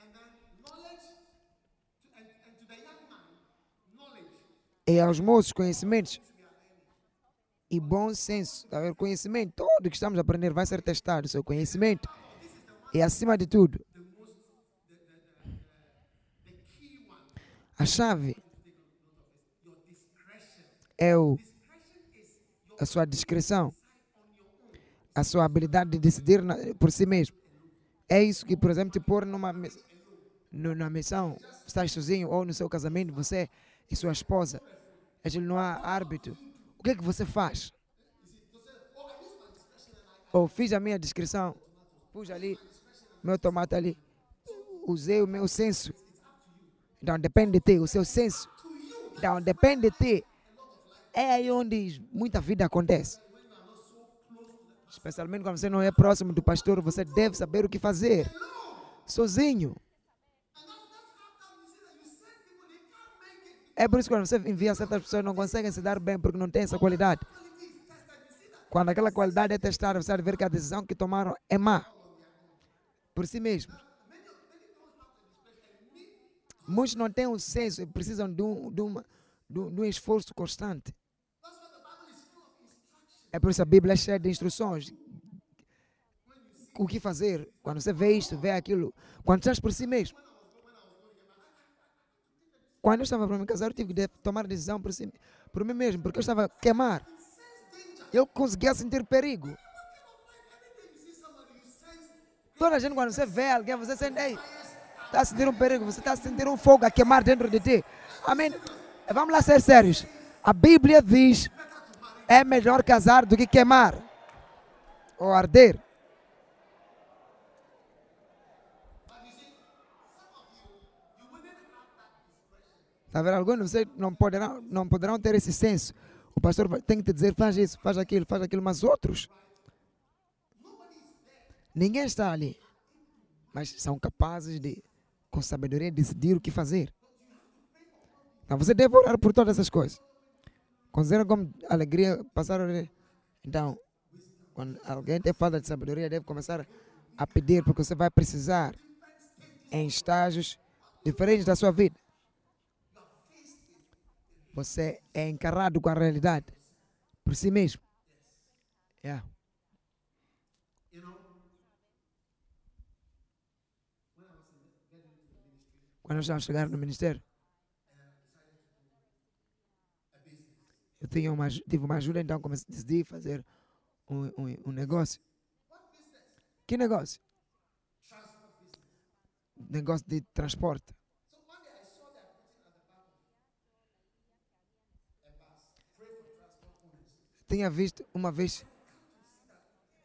E aos moços, conhecimentos e bom senso. Tá vendo? Conhecimento, tudo que estamos a aprender vai ser testado. Seu conhecimento. E acima de tudo, a chave é o, a sua discrição, a sua habilidade de decidir por si mesmo. É isso que, por exemplo, te pôr numa, numa missão, estás sozinho ou no seu casamento, você e sua esposa, não há árbitro o que é que você faz? Ou fiz a minha descrição, pus ali, meu tomate ali, usei o meu senso. Então depende de ti, o seu senso. Então depende de ti. É aí onde muita vida acontece. Especialmente quando você não é próximo do pastor, você deve saber o que fazer. Sozinho. É por isso que quando você envia certas pessoas não conseguem se dar bem porque não tem essa qualidade. Quando aquela qualidade é testada, você vai ver que a decisão que tomaram é má. Por si mesmo. Muitos não têm um senso e precisam de um, de, uma, de um, esforço constante. É por isso a Bíblia é cheia de instruções. O que fazer quando você vê isto, vê aquilo. Quando estás por si mesmo. Quando eu estava para me casar, eu tive que tomar decisão por, si, por mim mesmo, porque eu estava a queimar. Eu conseguia sentir perigo. Toda a gente, quando você vê alguém, você sente, ei, está a sentir um perigo, você está a sentir um fogo a queimar dentro de ti. Amém? Vamos lá ser sérios. A Bíblia diz: é melhor casar do que queimar ou arder. Está vendo? Alguns vocês não poderão, não poderão ter esse senso. O pastor tem que te dizer, faz isso, faz aquilo, faz aquilo, mas outros. Ninguém está ali. Mas são capazes de, com sabedoria, decidir o que fazer. Então você deve orar por todas essas coisas. Considera como alegria passar. Então, quando alguém tem falta de sabedoria, deve começar a pedir, porque você vai precisar em estágios diferentes da sua vida. Você é encarado com a realidade por si mesmo. Yeah. Quando a chegar no ministério, eu tinha uma, tive uma ajuda, então comecei, decidi fazer um, um, um negócio. Que negócio? Negócio de transporte. tinha visto uma vez,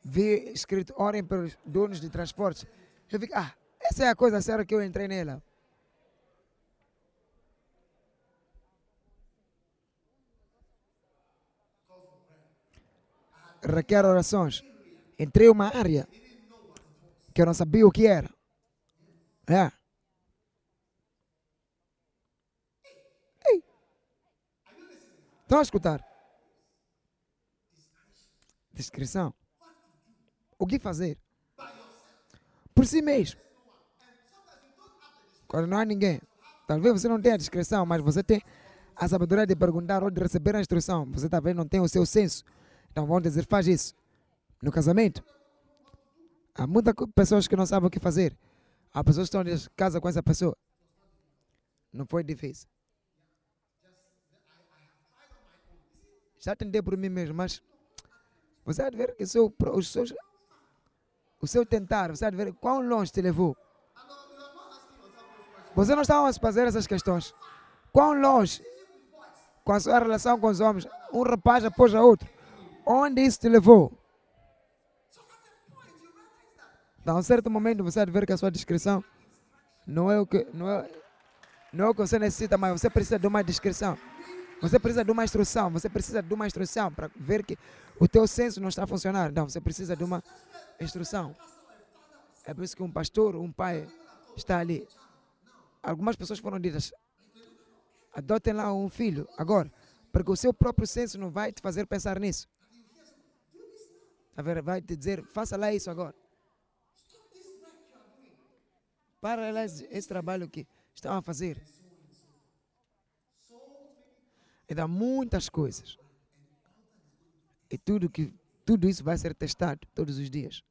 vi escrito, orem pelos donos de transportes. Eu fiquei, ah, essa é a coisa séria que eu entrei nela. Requer orações. Entrei uma área que eu não sabia o que era. É. Estão a escutar? Discrição. O que fazer? Por si mesmo. Quando não há ninguém. Talvez você não tenha discrição, mas você tem a sabedoria de perguntar ou de receber a instrução. Você talvez não tenha o seu senso. Então vão dizer, faz isso. No casamento. Há muitas pessoas que não sabem o que fazer. Há pessoas que estão em casa com essa pessoa. Não foi difícil. Já tentei por mim mesmo, mas você há ver que seu, o seu tentar, você há ver quão longe te levou. Você não estava a fazer essas questões. Quão longe, com a sua relação com os homens, um rapaz após o outro, onde isso te levou? Então, a um certo momento, você ver que a sua descrição não é o que, não é, não é o que você necessita, mas você precisa de uma descrição. Você precisa de uma instrução, você precisa de uma instrução para ver que o teu senso não está a funcionar. Não, você precisa de uma instrução. É por isso que um pastor, um pai está ali. Algumas pessoas foram ditas, adotem lá um filho agora, porque o seu próprio senso não vai te fazer pensar nisso. Vai te dizer, faça lá isso agora. para elas esse trabalho que estão a fazer. E dá muitas coisas. E tudo, que, tudo isso vai ser testado todos os dias.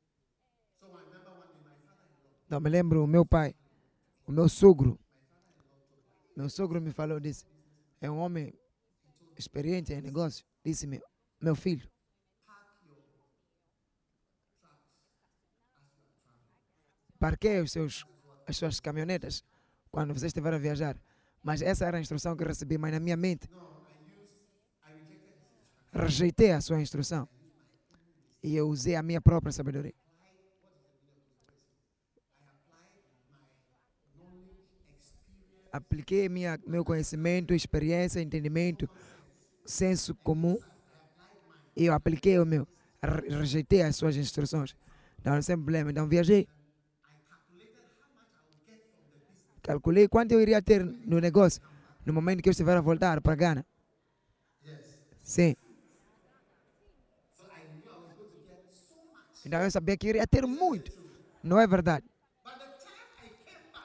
Então, me lembro o meu pai, o meu sogro. Meu sogro me falou disso. É um homem experiente em negócio. Disse-me, meu filho, parqueie os seus, as suas caminhonetas quando você estiver a viajar. Mas essa era a instrução que recebi, mas na minha mente rejeitei a sua instrução e eu usei a minha própria sabedoria. Apliquei minha, meu conhecimento, experiência, entendimento, senso comum e eu apliquei o meu. Rejeitei as suas instruções. Não, sem problema. Então viajei. Calculei quanto eu iria ter no negócio no momento que eu estiver a voltar para Gana. Sim. Então eu sabia que iria ter muito. Não é verdade.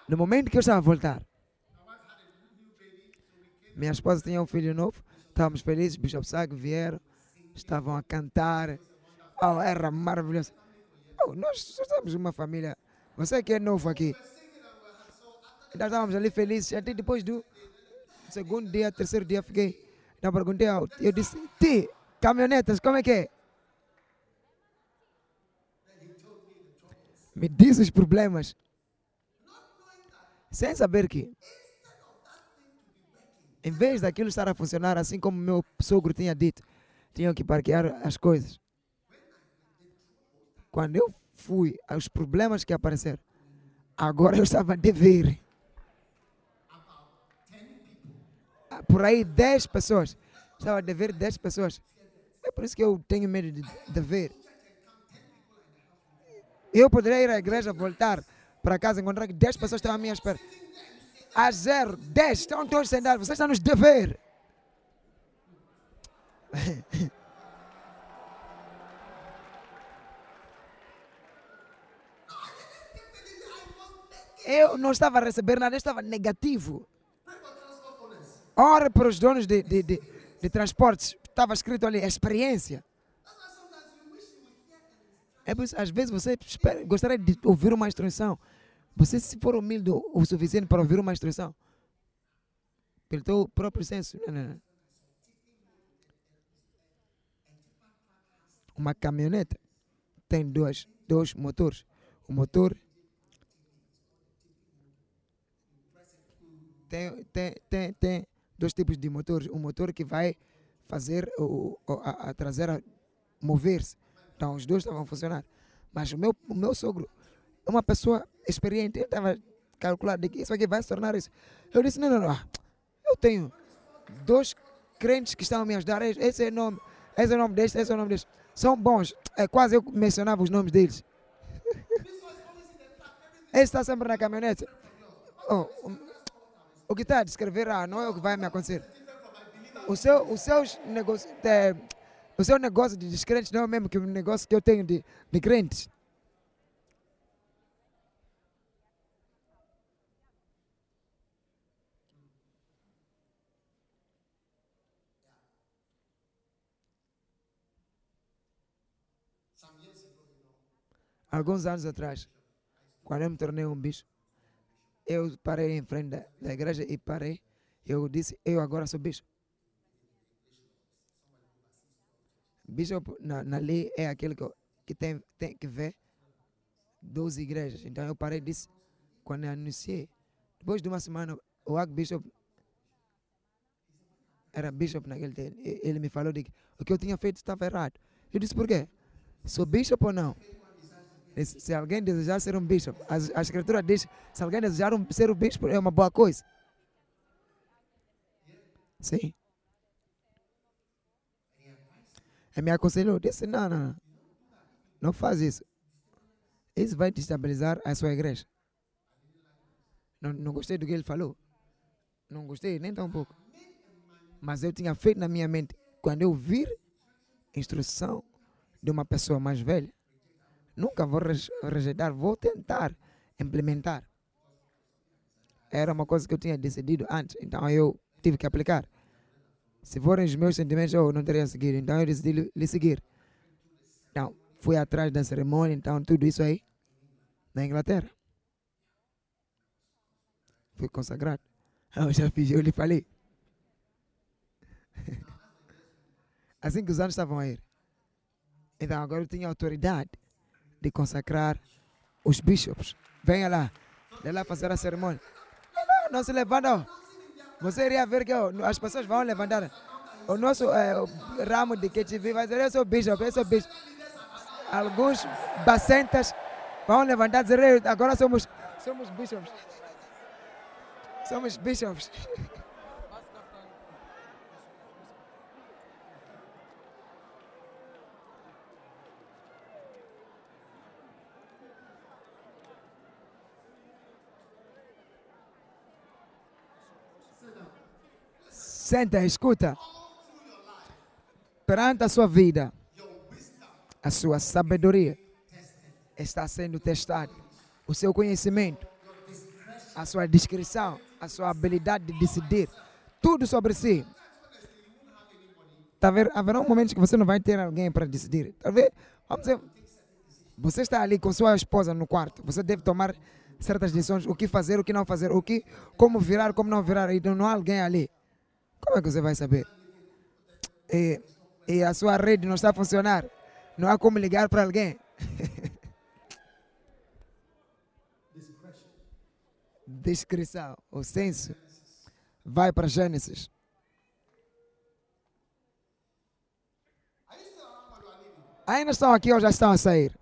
No momento que eu estava a voltar, minha esposa tinha um filho novo, estávamos felizes, Bishop Sag vieram, estavam a cantar. Oh, era maravilhoso. Oh, nós somos uma família. Você que é novo aqui. Então estávamos ali felizes. Até depois do segundo dia, terceiro dia, fiquei. Então perguntei, eu disse, Ti, caminhonetas, como é que é? Me diz os problemas. Sem saber que, em vez daquilo estar a funcionar assim como meu sogro tinha dito, tinham que parquear as coisas. Quando eu fui aos problemas que apareceram, agora eu estava a dever. Por aí 10 pessoas. Estava a dever 10 pessoas. É por isso que eu tenho medo de dever. Eu poderia ir à igreja, voltar para casa, encontrar que 10 pessoas estão à minha espera. A zero, 10 estão todos sentados. Vocês estão nos dever. <laughs> Eu não estava a receber nada, eu estava negativo. Ora para os donos de, de, de, de transportes. Estava escrito ali, experiência. É às vezes você espera, gostaria de ouvir uma instrução. Você, se for humilde o suficiente para ouvir uma instrução, pelo teu próprio senso. Não, não, não. Uma caminhonete tem dois, dois motores. O motor tem, tem, tem, tem dois tipos de motores. Um motor que vai fazer o, a, a traseira mover-se. Então os dois estavam a funcionar. Mas o meu, o meu sogro é uma pessoa experiente. Ele estava calculando que isso aqui vai se tornar isso. Eu disse, não, não, não. Eu tenho dois crentes que estão a me ajudar. Esse é o nome, esse é o nome deste, esse é o nome deste são bons. É quase eu mencionava os nomes deles. <laughs> Esse está sempre na caminhonete. Oh, o, que está a descrever ah, não é o que vai me acontecer. O seu, os seus negócios, é, o seu negócio de descrentes não é o mesmo que o negócio que eu tenho de, de crentes. alguns anos atrás, quando eu me tornei um bicho, eu parei em frente da, da igreja e parei. Eu disse, eu agora sou bicho. Bishop na, na lei é aquele que, que tem, tem que ver 12 igrejas. Então eu parei disso quando eu anunciei. Depois de uma semana, o Archbishop era bishop naquele tempo. Ele me falou de que o que eu tinha feito estava errado. Eu disse, por quê? Sou bishop ou não? Se alguém desejar ser um bispo, a, a escritura diz: se alguém desejar um, ser um bispo, é uma boa coisa. Sim. Ele me aconselhou, disse: não, não, não faz isso. Isso vai destabilizar a sua igreja. Não, não gostei do que ele falou. Não gostei nem tão pouco. Mas eu tinha feito na minha mente, quando eu vir instrução de uma pessoa mais velha, Nunca vou rejeitar, vou tentar implementar. Era uma coisa que eu tinha decidido antes, então eu tive que aplicar. Se forem os meus sentimentos, eu não teria seguido, então eu decidi lhe- seguir. Então, fui atrás da cerimônia, então tudo isso aí, na Inglaterra. Fui consagrado. <laughs> Eu já fiz, eu lhe falei. <laughs> Assim que os anos estavam a ir. Então agora eu tinha autoridade de consagrar os bispos. Venha lá, de lá fazer a cerimônia. Não, não, se levantam. Você iria ver que as pessoas vão levantar. O nosso o ramo de KTV vai dizer, eu sou bishop, eu sou. Alguns bacentas vão levantar e dizer, "Ei, agora somos, somos bishops. Somos bishops. Senta, escuta. Perante a sua vida, a sua sabedoria está sendo testada. O seu conhecimento, a sua discrição, a sua habilidade de decidir, tudo sobre si. Ver, haverá um momento que você não vai ter alguém para decidir. Talvez, vamos dizer, você está ali com sua esposa no quarto. Você deve tomar certas decisões, o que fazer, o que não fazer, o que, como virar, como não virar. E não há alguém ali. Como é que você vai saber? E, e a sua rede não está a funcionar. Não há como ligar para alguém. <laughs> Descrição, o senso. Vai para Gênesis. Ainda estão aqui ou já estão a sair?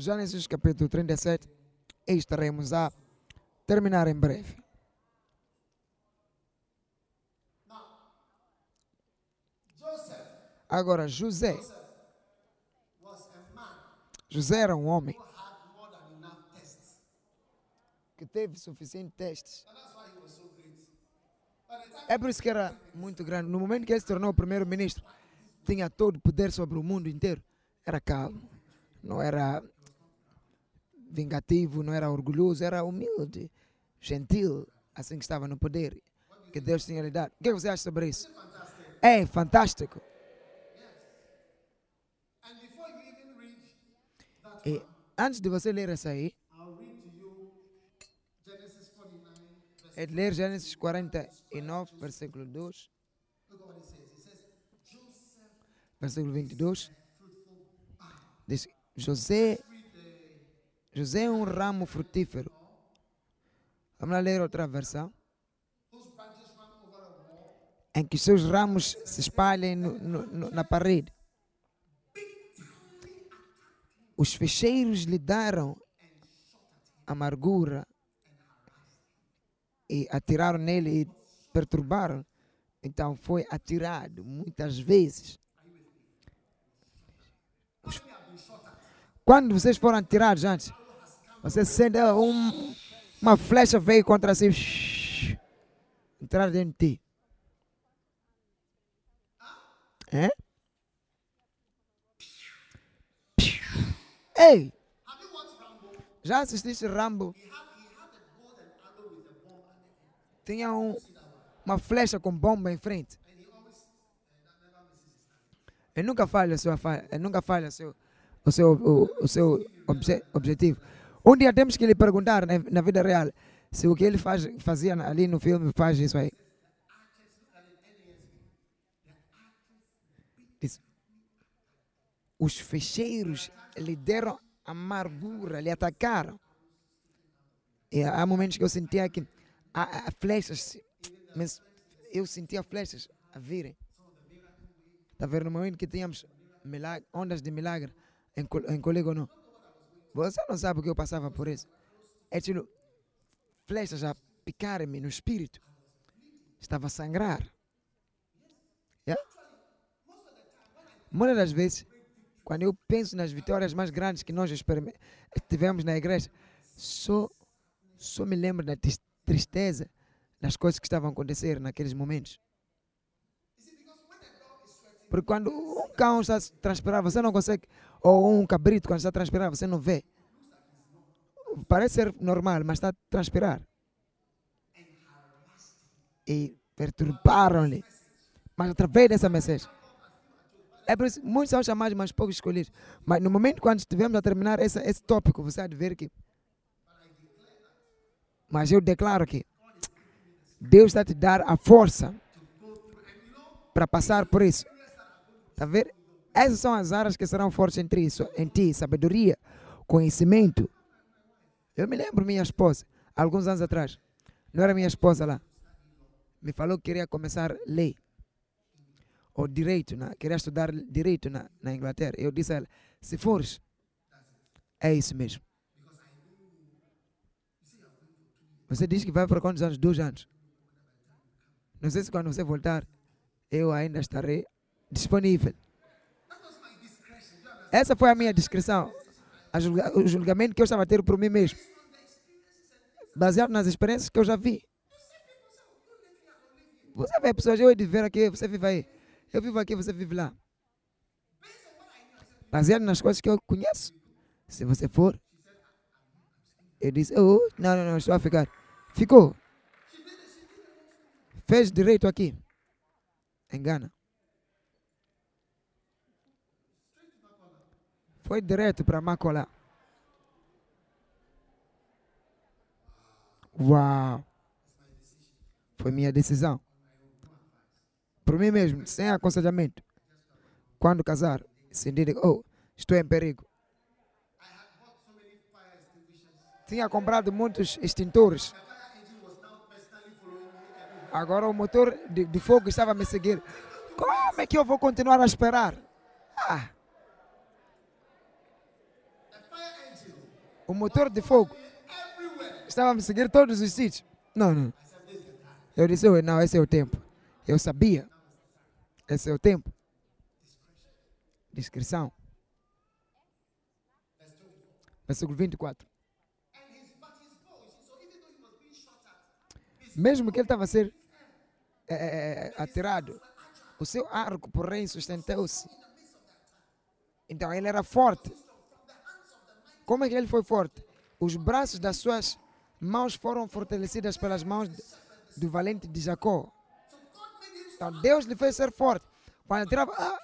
Gênesis capítulo 37. E estaremos a terminar em breve. Agora, José. José era um homem que teve suficientes testes. É por isso que era muito grande. No momento que ele se tornou primeiro-ministro, tinha todo o poder sobre o mundo inteiro. Era calmo, não era vingativo, não era orgulhoso, era humilde, gentil, assim que estava no poder que Deus tinha lhe dado. O que você acha sobre isso? É fantástico. E antes de você ler essa aí, é de ler Gênesis 49, versículo 2. Versículo 22. Diz: José, José é um ramo frutífero. Vamos lá ler outra versão. Em que seus ramos se espalhem no- no- no- na parede. Os fecheiros lhe deram amargura e atiraram nele e perturbaram. Então foi atirado muitas vezes. Quando vocês foram atirados antes, você sente ah, um- uma flecha veio contra si, entrar dentro de ti. É? Ei! Já assististe Rambo? Tinha um, uma flecha com bomba em frente. Ele nunca falha sua ele nunca falha seu, o seu, o, o seu obje- objetivo. Um dia temos que lhe perguntar na, na vida real se o que ele faz, fazia ali no filme faz isso aí. Diz, os fecheiros lhe deram amargura, lhe atacaram. E há momentos que eu sentia que há, há flechas, mas eu sentia flechas a virem. Está ver no momento que tínhamos milagre, ondas de milagre em, em Colégio não. Você não sabe o que eu passava por isso. É tipo, flechas a picarem-me no espírito. Estava a sangrar. Yeah? Muitas das vezes, quando eu penso nas vitórias mais grandes que nós tivemos na igreja, só, só me lembro da tristeza das coisas que estavam a acontecer naqueles momentos. Porque quando um cão está transpirar, você não consegue. Ou um cabrito, quando está a transpirar, você não vê. Parece ser normal, mas está a transpirar. E perturbaram-lhe. Mas através dessa mensagem. É por isso, muitos são chamados, mas poucos escolhidos. Mas no momento quando estivermos a terminar esse, esse tópico, você há de ver que. Mas eu declaro que Deus está te dar a força para passar por isso. Está a ver? Essas são as áreas que serão fortes em ti, em ti sabedoria, conhecimento. Eu me lembro minha esposa, alguns anos atrás, não era minha esposa lá, me falou que queria começar lei ou direito, queria estudar direito na, na Inglaterra. Eu disse a ela, se fores, é isso mesmo. Você diz que vai para quantos anos? Dois anos. Não sei se quando você voltar, eu ainda estarei disponível. Essa foi a minha descrição. o julgamento que eu estava a ter por mim mesmo. Baseado nas experiências que eu já vi. Você vê pessoas, eu de ver aqui, você vive aí. Eu vivo aqui, você vive lá. Baseado nas coisas que eu conheço. Se você for, eu disse, oh, não, não, não, estou a ficar. Ficou. Fez direito aqui. Engana. Foi direto para Macolá. Uau! Foi minha decisão por mim mesmo, sem aconselhamento. Quando casar, sentir, oh, estou em perigo. Tinha comprado muitos extintores. Agora o motor de, de fogo estava a me seguir. Como é que eu vou continuar a esperar? Ah. O motor de fogo estava a me seguir todos os sítios. Não, não. Eu disse, não, esse é o tempo. Eu sabia. Esse é o tempo. Descrição. Versículo 24. Mesmo que ele estava a ser é, é, é, atirado, o seu arco, porém, sustentou-se. Então ele era forte. Como é que ele foi forte? Os braços das suas mãos foram fortalecidas pelas mãos do valente de Jacó. Então Deus lhe fez ser forte. Quando ele tirava. Ah,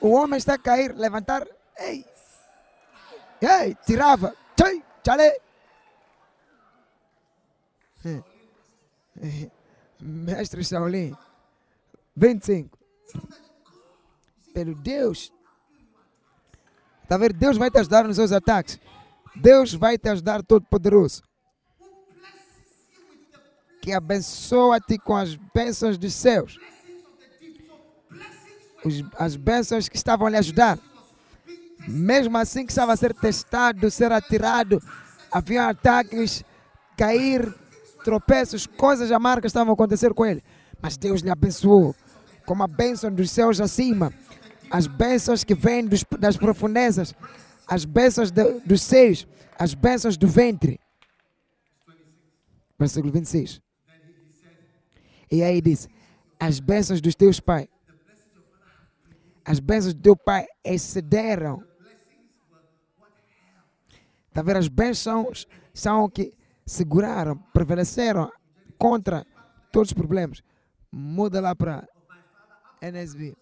o homem está a cair, levantar. Ei, ei, tirava. Tchai, tchale. Mestre Shaolin, 25. Pelo Deus. Está a ver? Deus vai te ajudar nos seus ataques. Deus vai te ajudar todo poderoso que abençoa-te com as bênçãos dos céus. Os, as bênçãos que estavam a lhe ajudar. Mesmo assim que estava a ser testado, ser atirado, havia ataques, cair, tropeços, coisas amargas estavam a acontecer com ele. Mas Deus lhe abençoou com a bênção dos céus acima. As bênçãos que vêm dos, das profundezas, as bênçãos de, dos seios, as bênçãos do ventre. Versículo 26. E aí diz: as bênçãos dos teus pais, as bênçãos do teu pai excederam. Está vendo? As bênçãos são que seguraram, prevaleceram contra todos os problemas. Muda lá para NSB.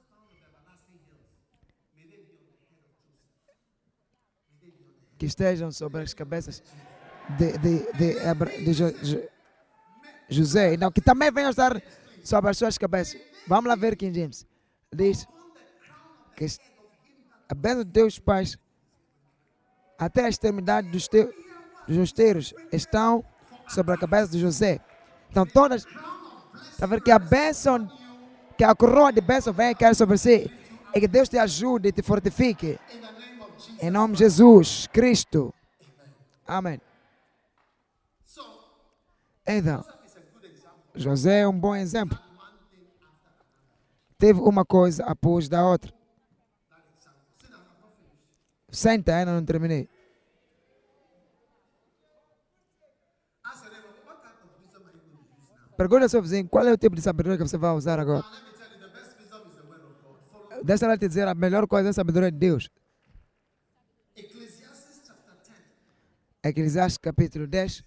Que estejam sobre as cabeças de, de, de, de, de José, não, que também venha estar sobre as suas cabeças. Vamos lá ver King James. Diz que a bênção de teus pais até a extremidade dos, teus, dos osteiros estão sobre a cabeça de José. Então todas, está ver que a bênção, que a coroa de bênção vem cair sobre si. E que Deus te ajude e te fortifique. Em nome de Jesus Cristo. Amém. Então. José é um bom exemplo. Teve uma coisa após da outra. Senta, ainda não terminei. Pergunta ao seu vizinho qual é o tipo de sabedoria que você vai usar agora. Deixa ela te dizer a melhor coisa é a sabedoria de Deus. Eclesiastes capítulo 10,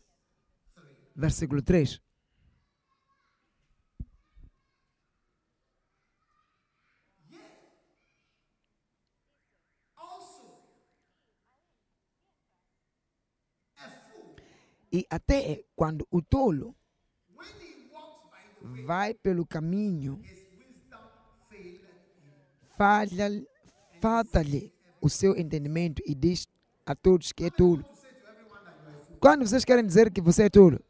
versículo 3. E até quando o tolo vai pelo caminho, falha-lhe falta o seu entendimento e diz a todos que é tolo. Quando vocês querem dizer que você é tolo,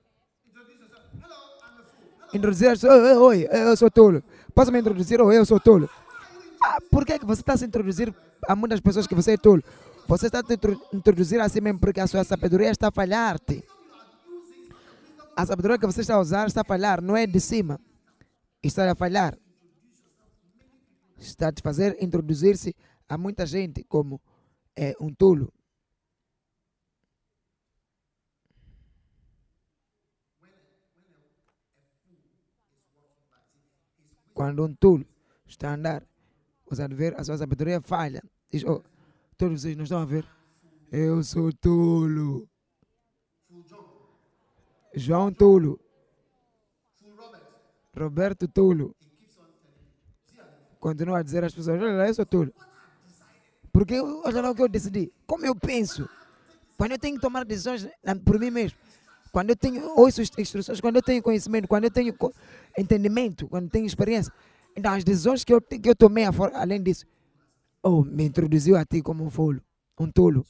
introduzir, oi, oi, eu sou tolo. Posso me introduzir? Oi, eu sou tolo. Ah, por que você está se introduzir a muitas pessoas que você é tolo? Você está a introduzir a si mesmo porque a sua sabedoria está a falhar-te a sabedoria que você está a usar está a falhar, não é de cima. Está a falhar. Está a te fazer introduzir-se a muita gente como é, um tolo. Quando um tolo está a andar, você a ver a sua sabedoria falha. Diz, oh, todos vocês não estão a ver? Eu sou tolo. João Tulo. Roberto Tulo. Continua a dizer às pessoas, olha eu sou Tulo. Porque olha lá o que eu decidi. Como eu penso. Quando eu tenho que tomar decisões por mim mesmo. Quando eu tenho ouço instruções, quando eu tenho conhecimento, quando eu tenho entendimento, quando eu tenho experiência. Então as decisões que eu, que eu tomei, além disso, oh, me introduziu a ti como um folo, um tolo.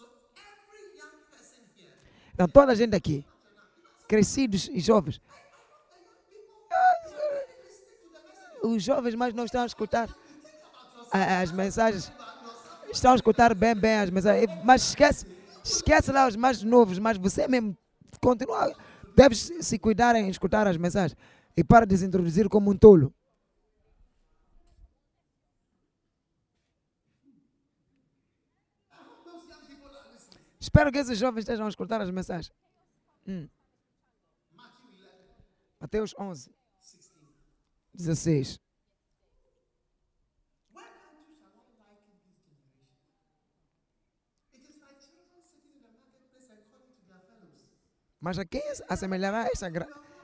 Então toda a gente aqui crescidos e jovens. Os jovens mais não estão a escutar as mensagens. Estão a escutar bem, bem as mensagens. Mas esquece, esquece lá os mais novos, mas você mesmo continua. Deve se cuidar em escutar as mensagens. E para de se introduzir como um tolo. Espero que esses jovens estejam a escutar as mensagens. Hum. Mateus 11, 16. Mas a quem assemelhará essa,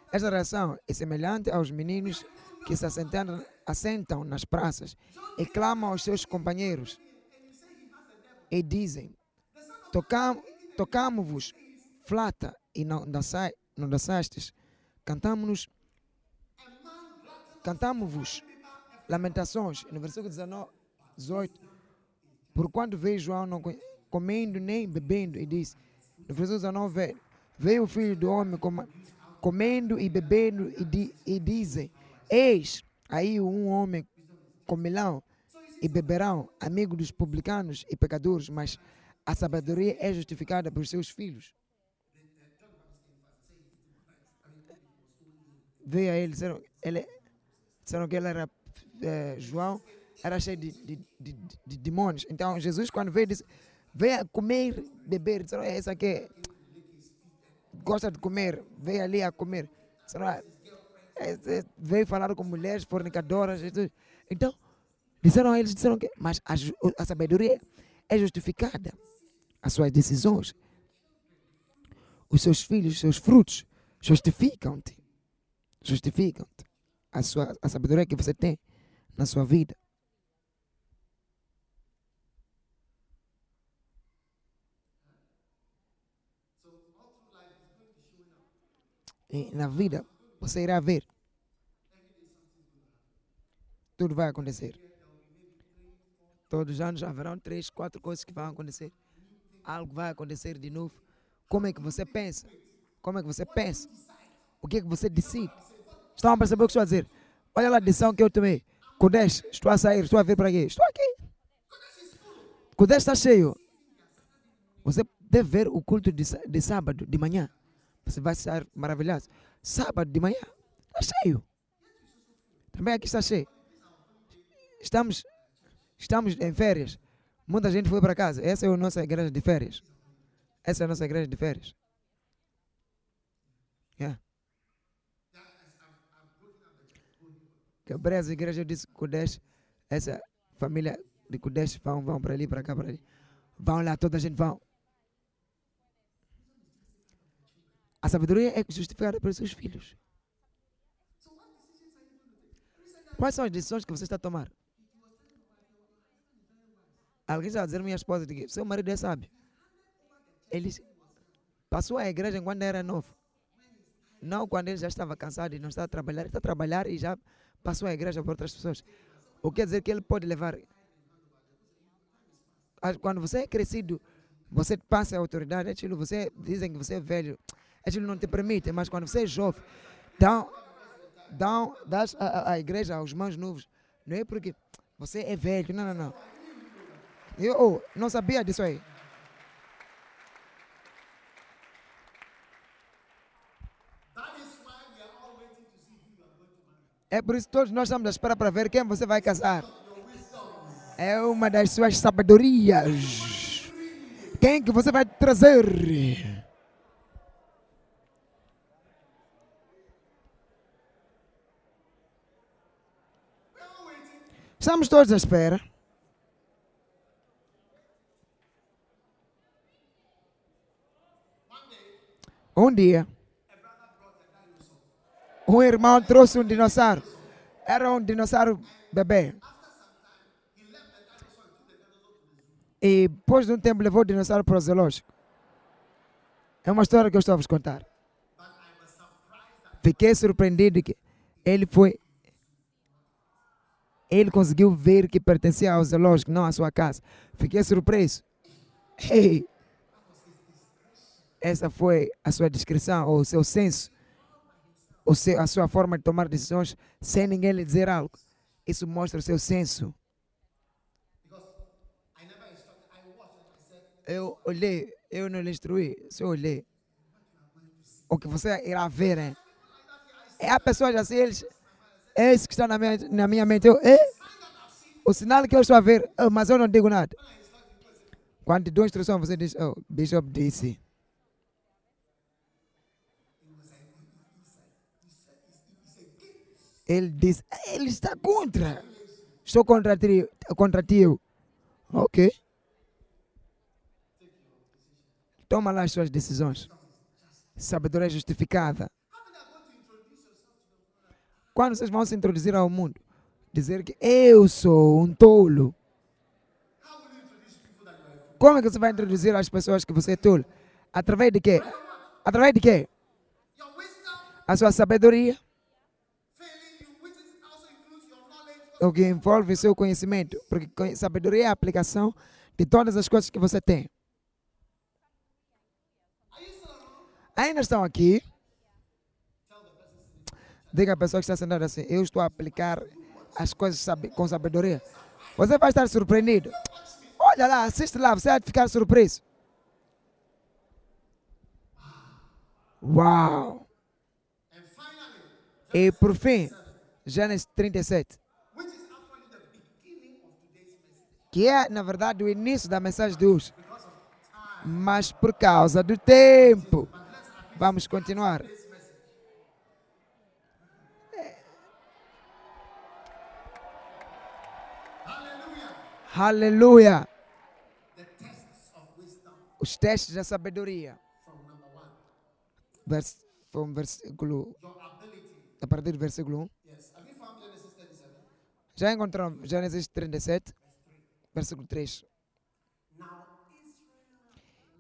essa reação? É semelhante aos meninos que se assentam, assentam nas praças e clamam aos seus companheiros e dizem: Tocamos-vos flata e não, não dançastes Cantamos-nos, cantamos-vos lamentações, no versículo 19, 18, por quando veio João não comendo nem bebendo, e disse, no versículo 19, veio o filho do homem comendo e bebendo, e, di, e dizem, eis aí um homem comerão e beberão, amigo dos publicanos e pecadores, mas a sabedoria é justificada por seus filhos. veio a ele, disseram, ele, disseram que ele era é, João, era cheio de, de, de, de, demônios. Então Jesus, quando veio, disse: Veio a comer, beber. Disseram: é, Essa aqui gosta de comer, veio ali a comer. Ah, é, é, veio falar com mulheres fornicadoras. Então, disseram a eles: disseram que, Mas a, a sabedoria é justificada, as suas decisões, os seus filhos, os seus frutos justificam-te justificam-te a, sua, a sabedoria que você tem na sua vida. Na vida você irá ver. Tudo vai acontecer. Todos os anos haverão três, quatro coisas que vão acontecer. Algo vai acontecer de novo. Como é que você pensa? Como é que você pensa? O que é que você decide? Estão a perceber o que estou a dizer? Olha lá a decisão que eu tomei. Kodesh, estou a sair, estou a vir para aqui. Estou aqui. Kodesh está cheio. Você deve ver o culto de, de sábado, de manhã. Você vai estar maravilhado. Sábado de manhã, está cheio. Também aqui está cheio. Estamos, estamos em férias. Muita gente foi para casa. Essa é a nossa igreja de férias. Essa é a nossa igreja de férias. Yeah. Quebrei as igrejas, eu disse Kudesh, essa família de Kudesh vão, vão para ali, para cá, para ali. Vão lá, toda a gente vão. A sabedoria é justificada pelos seus filhos. Quais são as decisões que você está a tomar? Alguém já dizer minha esposa que seu marido é sábio. Ele passou a igreja enquanto era novo. Não quando ele já estava cansado e não estava a trabalhar. Ele está a trabalhar e já passou a igreja para outras pessoas. O que quer dizer que ele pode levar. Quando você é crescido, você passa a autoridade. Aquilo, você dizem que você é velho. Aquilo não te permite. Mas quando você é jovem, dão, dão, a, a igreja aos mais novos. Não é porque você é velho. Não, não, não. Eu oh, não sabia disso aí. É por isso que todos nós estamos à espera para ver quem você vai casar. É uma das suas sabedorias. Quem que você vai trazer? Estamos todos à espera. Um dia, um irmão trouxe um dinossauro. Era um dinossauro bebê. E depois de um tempo levou o dinossauro para o zoológico. É uma história que eu estou a vos contar. Fiquei surpreendido que ele foi. Ele conseguiu ver que pertencia ao zoológico, não à sua casa. Fiquei surpreso. Hey, essa foi a sua descrição, ou o seu senso, ou a sua forma de tomar decisões sem ninguém lhe dizer algo. Isso mostra o seu senso. Eu olhei, eu não lhe instruí, só olhei. O que você irá ver, né? É a pessoa assim, eles, é isso que está na minha, na minha mente. Eu, é, o sinal que eu estou a ver, oh, mas eu não digo nada. Quando dou instrução, você diz, oh, Bishop disse. Ele disse, ele está contra. Estou contra ti. Contra ti. Ok. Toma lá as suas decisões. Sabedoria justificada. Quando vocês vão se introduzir ao mundo, dizer que eu sou um tolo. Como é que você vai introduzir as pessoas que você é tolo? Através de quê? Através de quê? A sua sabedoria o que envolve seu conhecimento, porque sabedoria é a aplicação de todas as coisas que você tem. Ainda estão aqui? Diga a pessoa que está sentada assim: Eu estou a aplicar as coisas com sabedoria. Você vai estar surpreendido. Olha lá, assiste lá, você vai ficar surpreso. Uau! E por fim, Gênesis 37 que é, na verdade, o início da mensagem de hoje. Mas por causa do tempo, vamos continuar. Aleluia. Os testes da sabedoria. Vers, from versículo, a partir do versículo 1. Já encontramos Gênesis 37? versículo 3.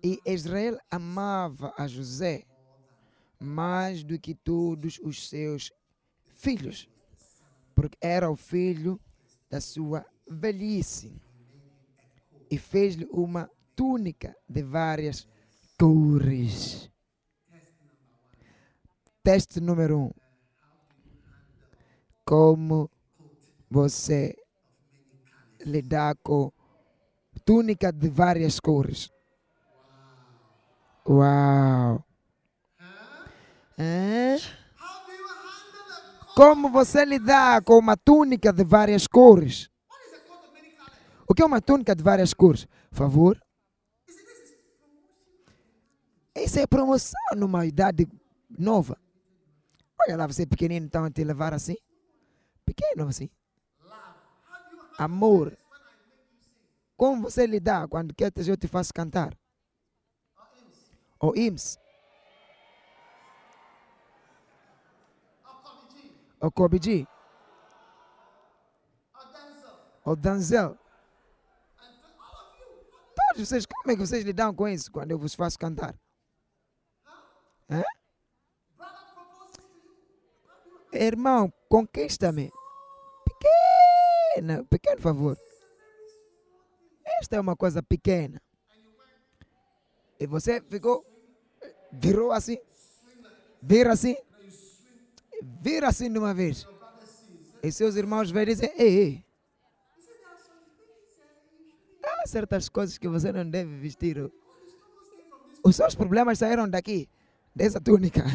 E Israel amava a José mais do que todos os seus filhos, porque era o filho da sua velhice. E fez-lhe uma túnica de várias cores. Teste número um. Como você lidar com túnica de várias cores. Uau! Como você lidar com uma túnica de várias cores? O que é uma túnica de várias cores? Favor? Isso é promoção numa idade nova. Olha lá, você é pequenino, então a te levar assim. Pequeno assim. Amor. Como você lidar quando quer que eu te faça cantar? Ou IMS? Ou G? Ou Danzel? Vocês, como é que vocês lidam com isso quando eu vos faço cantar? Hã? Irmão, conquista-me. Pequena, pequeno favor. Esta é uma coisa pequena. E você ficou, virou assim, vira assim, vira assim de uma vez. E seus irmãos vêm dizer, ei, ei. Há certas coisas que você não deve vestir. Os seus problemas saíram daqui, dessa túnica. <laughs>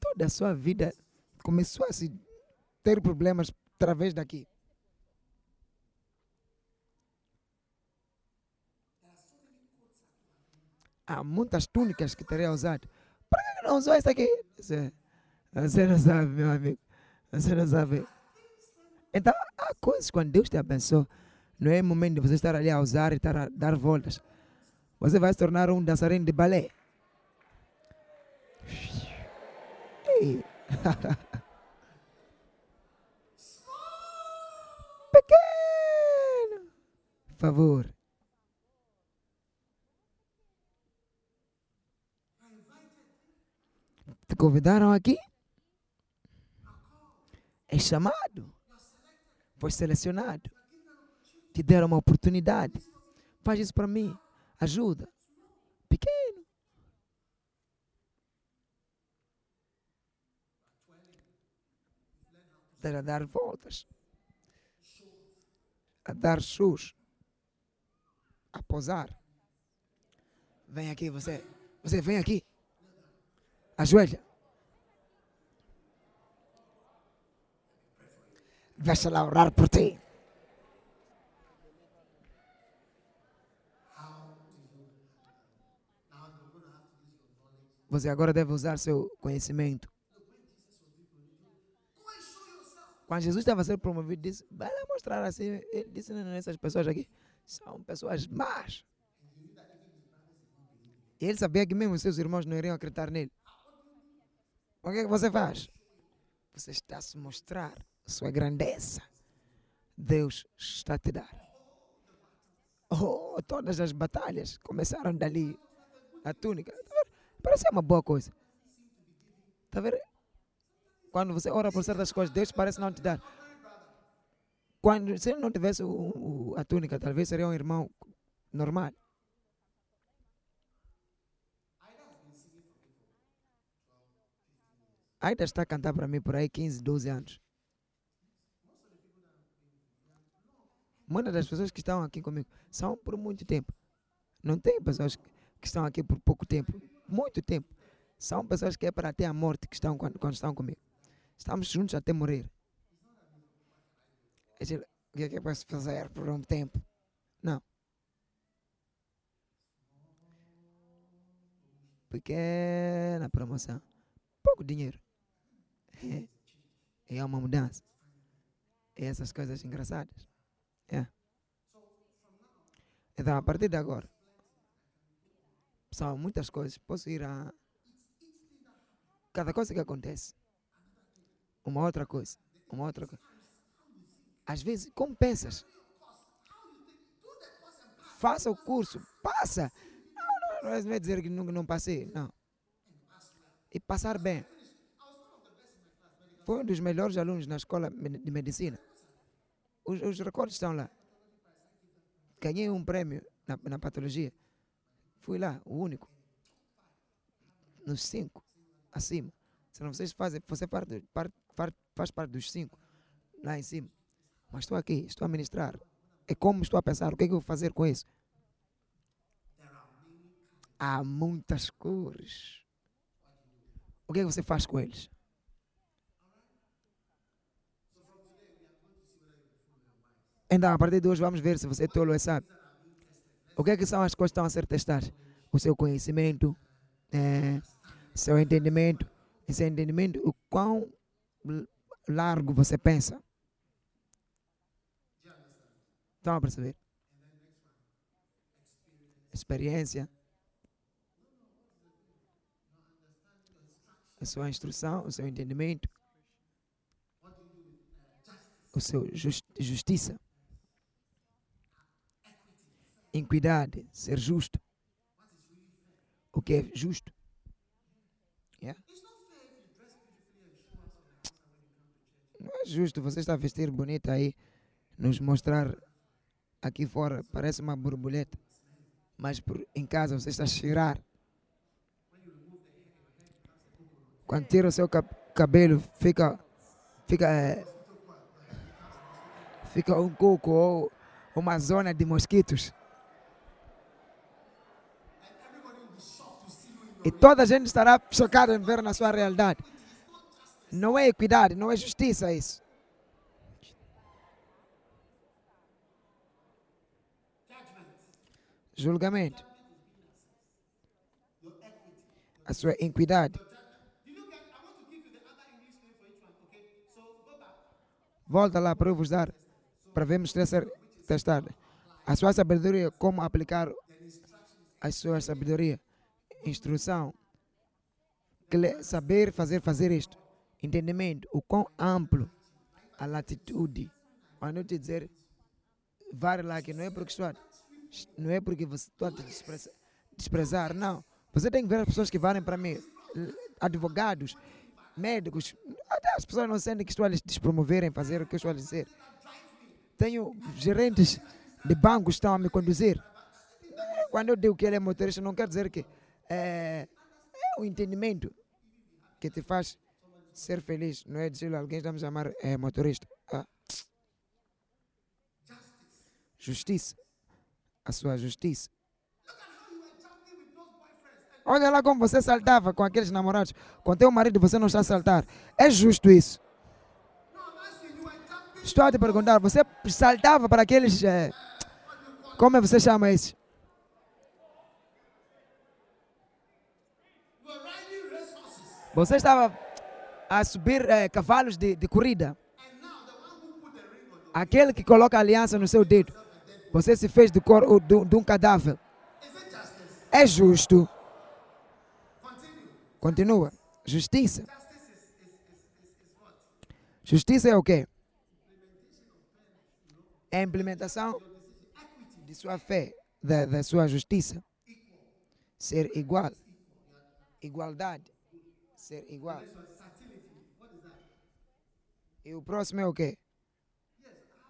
Toda a sua vida começou a se ter problemas através daqui. Há muitas túnicas que teria usado. Por que não usou essa aqui? Você, não sabe, meu amigo. Você não sabe. Então, há coisas quando Deus te abençoa. Não é momento de você estar ali a usar e estar a dar voltas. Você vai se tornar um dançarino de balé. <laughs> Pequeno. Favor. Te convidaram aqui? É chamado. Foi selecionado. Te deram uma oportunidade. Faz isso para mim. Ajuda. Pequeno. a dar voltas. A dar shows. A posar. Vem aqui, você. Você vem aqui. Ajoelha. Deixa lá orar por ti. Você agora deve usar seu conhecimento. Quando Jesus estava sendo promovido, disse: Vai lá mostrar assim. Ele disse: Não, essas pessoas aqui são pessoas más. E ele sabia que mesmo seus irmãos não iriam acreditar nele. O que, é que você faz? Você está a se mostrar sua grandeza. Deus está a te dar. Oh, todas as batalhas começaram dali. A túnica. Parece uma boa coisa. Está vendo? Quando você ora por certas coisas, Deus parece não te dar. Quando, se ele não tivesse o, o, a túnica, talvez seria um irmão normal. Ainda está a cantar para mim por aí 15, 12 anos. Muitas das pessoas que estão aqui comigo são por muito tempo. Não tem pessoas que estão aqui por pouco tempo muito tempo. São pessoas que é para até a morte que estão quando, quando estão comigo. Estamos juntos até morrer. O que é que eu posso fazer por um tempo? Não. Pequena promoção. Pouco dinheiro. É, <laughs> é uma mudança. É essas coisas engraçadas. É. Então, a partir de agora, são muitas coisas. Posso ir a. Cada coisa que acontece. Uma outra coisa. Uma outra coisa. Às vezes, como pensas? Faça o curso. Passa. Não, não, não é dizer que nunca não passei. Não. E passar bem. Foi um dos melhores alunos na escola de medicina. Os, os recordes estão lá. Ganhei um prêmio na, na patologia. Fui lá, o único. Nos cinco, acima. Se não vocês fazem, você parte, parte, faz parte dos cinco, lá em cima. Mas estou aqui, estou a ministrar. É como estou a pensar, o que, é que eu vou fazer com isso? Há muitas cores. O que, é que você faz com eles? Então, a partir de hoje, vamos ver se você é tolo é sábio. O que, é que são as coisas que estão a ser testadas? o seu conhecimento, é, seu entendimento, esse entendimento, o quão largo você pensa. Estão a perceber? Experiência. A sua instrução, o seu entendimento, o seu jus- justiça, equidade, ser justo. O que é justo? Yeah. Não é justo você está a vestir bonita aí, nos mostrar aqui fora, parece uma borboleta, mas por, em casa você está a cheirar. Quando tira o seu cabelo, fica, fica, eh, fica um coco ou uma zona de mosquitos. E toda a gente estará chocada em ver na sua realidade. Não é equidade, não é justiça isso. Julgamento. A sua equidade. Volta lá para eu vos dar, para vermos testar, a sua sabedoria, como aplicar a sua sabedoria. Instrução. Saber fazer, fazer isto. Entendimento. O quão amplo a latitude. Quando eu te dizer, vai lá que não é porque estou não é porque você estou a desprezar, desprezar, não. Você tem que ver as pessoas que valem para mim. Advogados, médicos, até as pessoas não sentem que estou a lhes despromoverem, fazer o que eu estou a dizer. Tenho gerentes de bancos que estão a me conduzir. Quando eu digo que ele é motorista, não quer dizer que é, é o entendimento que te faz ser feliz. Não é dizer alguém está me chamar é, motorista. Ah. Justiça. A sua justiça. Olha lá como você saltava com aqueles namorados. Com teu marido você não está a saltar. É justo isso. Estou a te perguntar, você saltava para aqueles. eh, como é você chama isso? Você estava a subir eh, cavalos de, de corrida. Aquele que coloca a aliança no seu dedo. Você se fez de, cor, de, de um cadáver. É justo. Continua. Justiça. Justiça é o quê? É a implementação de sua fé, da, da sua justiça. Ser igual. Igualdade. Ser igual. E o próximo é o quê?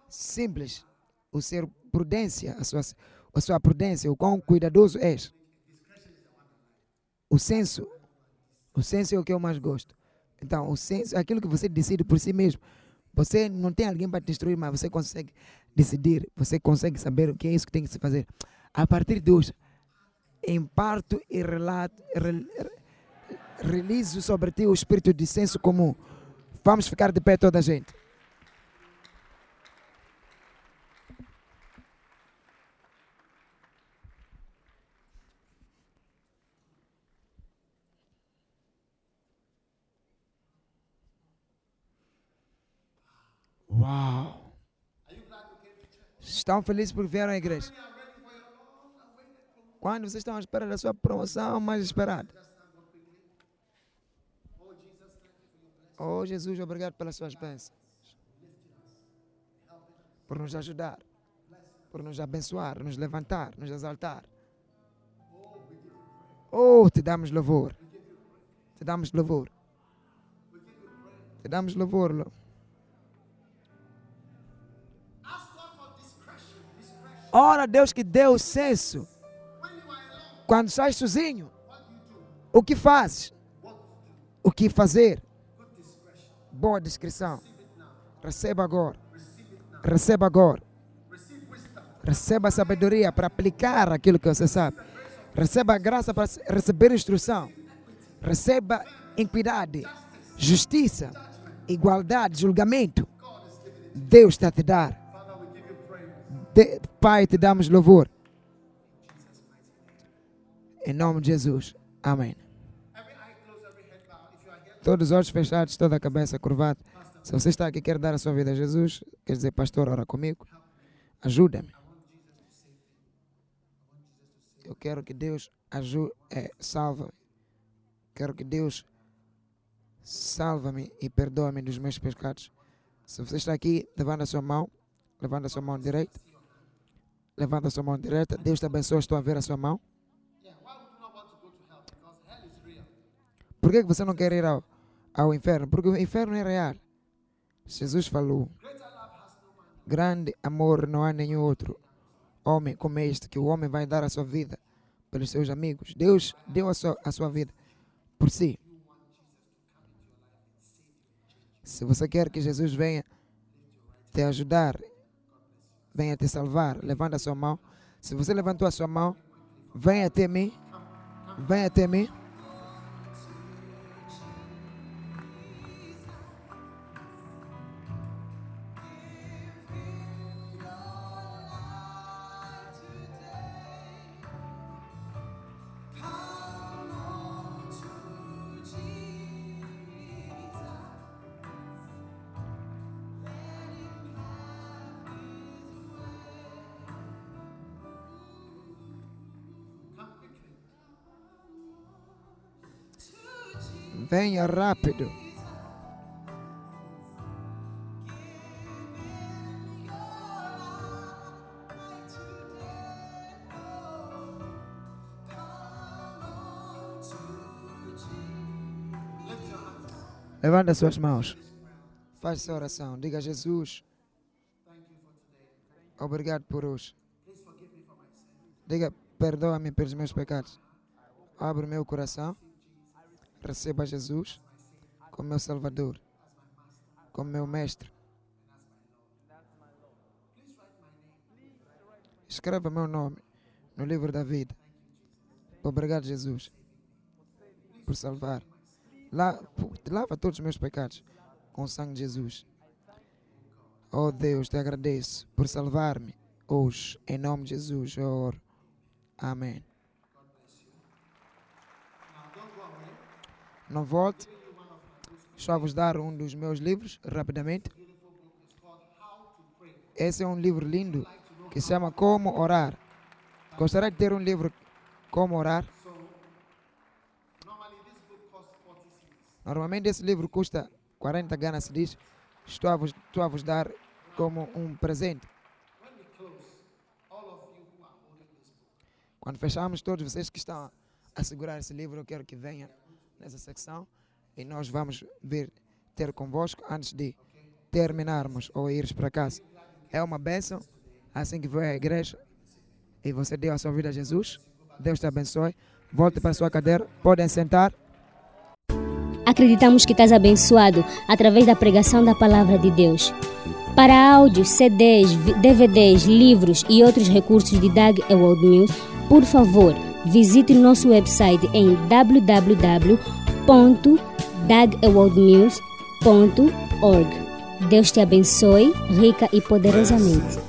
Simples. O ser prudência, a sua, a sua prudência, o quão cuidadoso és. O senso. O senso é o que eu mais gosto. Então, o senso é aquilo que você decide por si mesmo. Você não tem alguém para te instruir, mas você consegue decidir, você consegue saber o que é isso que tem que se fazer. A partir de hoje, imparto e relato, rel, realizo sobre ti o espírito de senso comum. Vamos ficar de pé toda a gente. Uau! Estão felizes por vieram à igreja? Quando vocês estão à espera da sua promoção mais esperada? Oh Jesus, obrigado pelas suas bênçãos. Por nos ajudar. Por nos abençoar, nos levantar, nos exaltar. Oh, te damos louvor. Te damos louvor. Te damos louvor. Lo- Ora, Deus que deu o senso. Quando estás sozinho, o que fazes? O que fazer? Boa descrição. Receba agora. Receba agora. Receba sabedoria para aplicar aquilo que você sabe. Receba graça para receber instrução. Receba equidade, justiça, igualdade, julgamento. Deus está te dar. De- Pai, te damos louvor. Em nome de Jesus. Amém. Todos os olhos fechados, toda a cabeça curvada. Se você está aqui e quer dar a sua vida a Jesus, quer dizer, pastor, ora comigo, ajuda-me. Eu quero que Deus ajude, é, salva-me. Quero que Deus salva-me e perdoa-me dos meus pecados. Se você está aqui, levanta a sua mão, levanta a sua mão direita. Levanta a sua mão direita. Deus te abençoe, estou a ver a sua mão. Por que você não quer ir ao, ao inferno? Porque o inferno é real. Jesus falou: Grande amor não há nenhum outro homem como este, que o homem vai dar a sua vida pelos seus amigos. Deus deu a sua, a sua vida por si. Se você quer que Jesus venha te ajudar, venha te salvar, levanta a sua mão. Se você levantou a sua mão, venha até mim. Venha até mim. Venha rápido. Levanta suas mãos. Faça essa oração. Diga a Jesus. Obrigado por hoje. Diga, perdoa-me pelos meus pecados. Abre meu coração. Receba Jesus como meu Salvador, como meu Mestre. Escreva meu nome no livro da vida. Obrigado, Jesus, por salvar. Lava todos os meus pecados com o sangue de Jesus. Oh Deus, te agradeço por salvar-me hoje. Em nome de Jesus, eu oro. Amém. Não volte. Só vos dar um dos meus livros rapidamente. Esse é um livro lindo que se chama Como Orar. Gostaria de ter um livro Como Orar. Normalmente esse livro custa 40 ganas diz. Estou a, vos, estou a vos dar como um presente. Quando fechamos, todos vocês que estão a segurar esse livro, eu quero que venham nessa secção e nós vamos vir ter convosco antes de terminarmos ou ires para casa. É uma bênção, assim que vai à igreja e você deu a sua vida a Jesus. Deus te abençoe. Volte para a sua cadeira. Podem sentar. Acreditamos que estás abençoado através da pregação da palavra de Deus. Para áudios, CDs, DVDs, livros e outros recursos de Dag Ewald News, por favor, visite nosso website em www.dagawardnews.org. Deus te abençoe rica e poderosamente.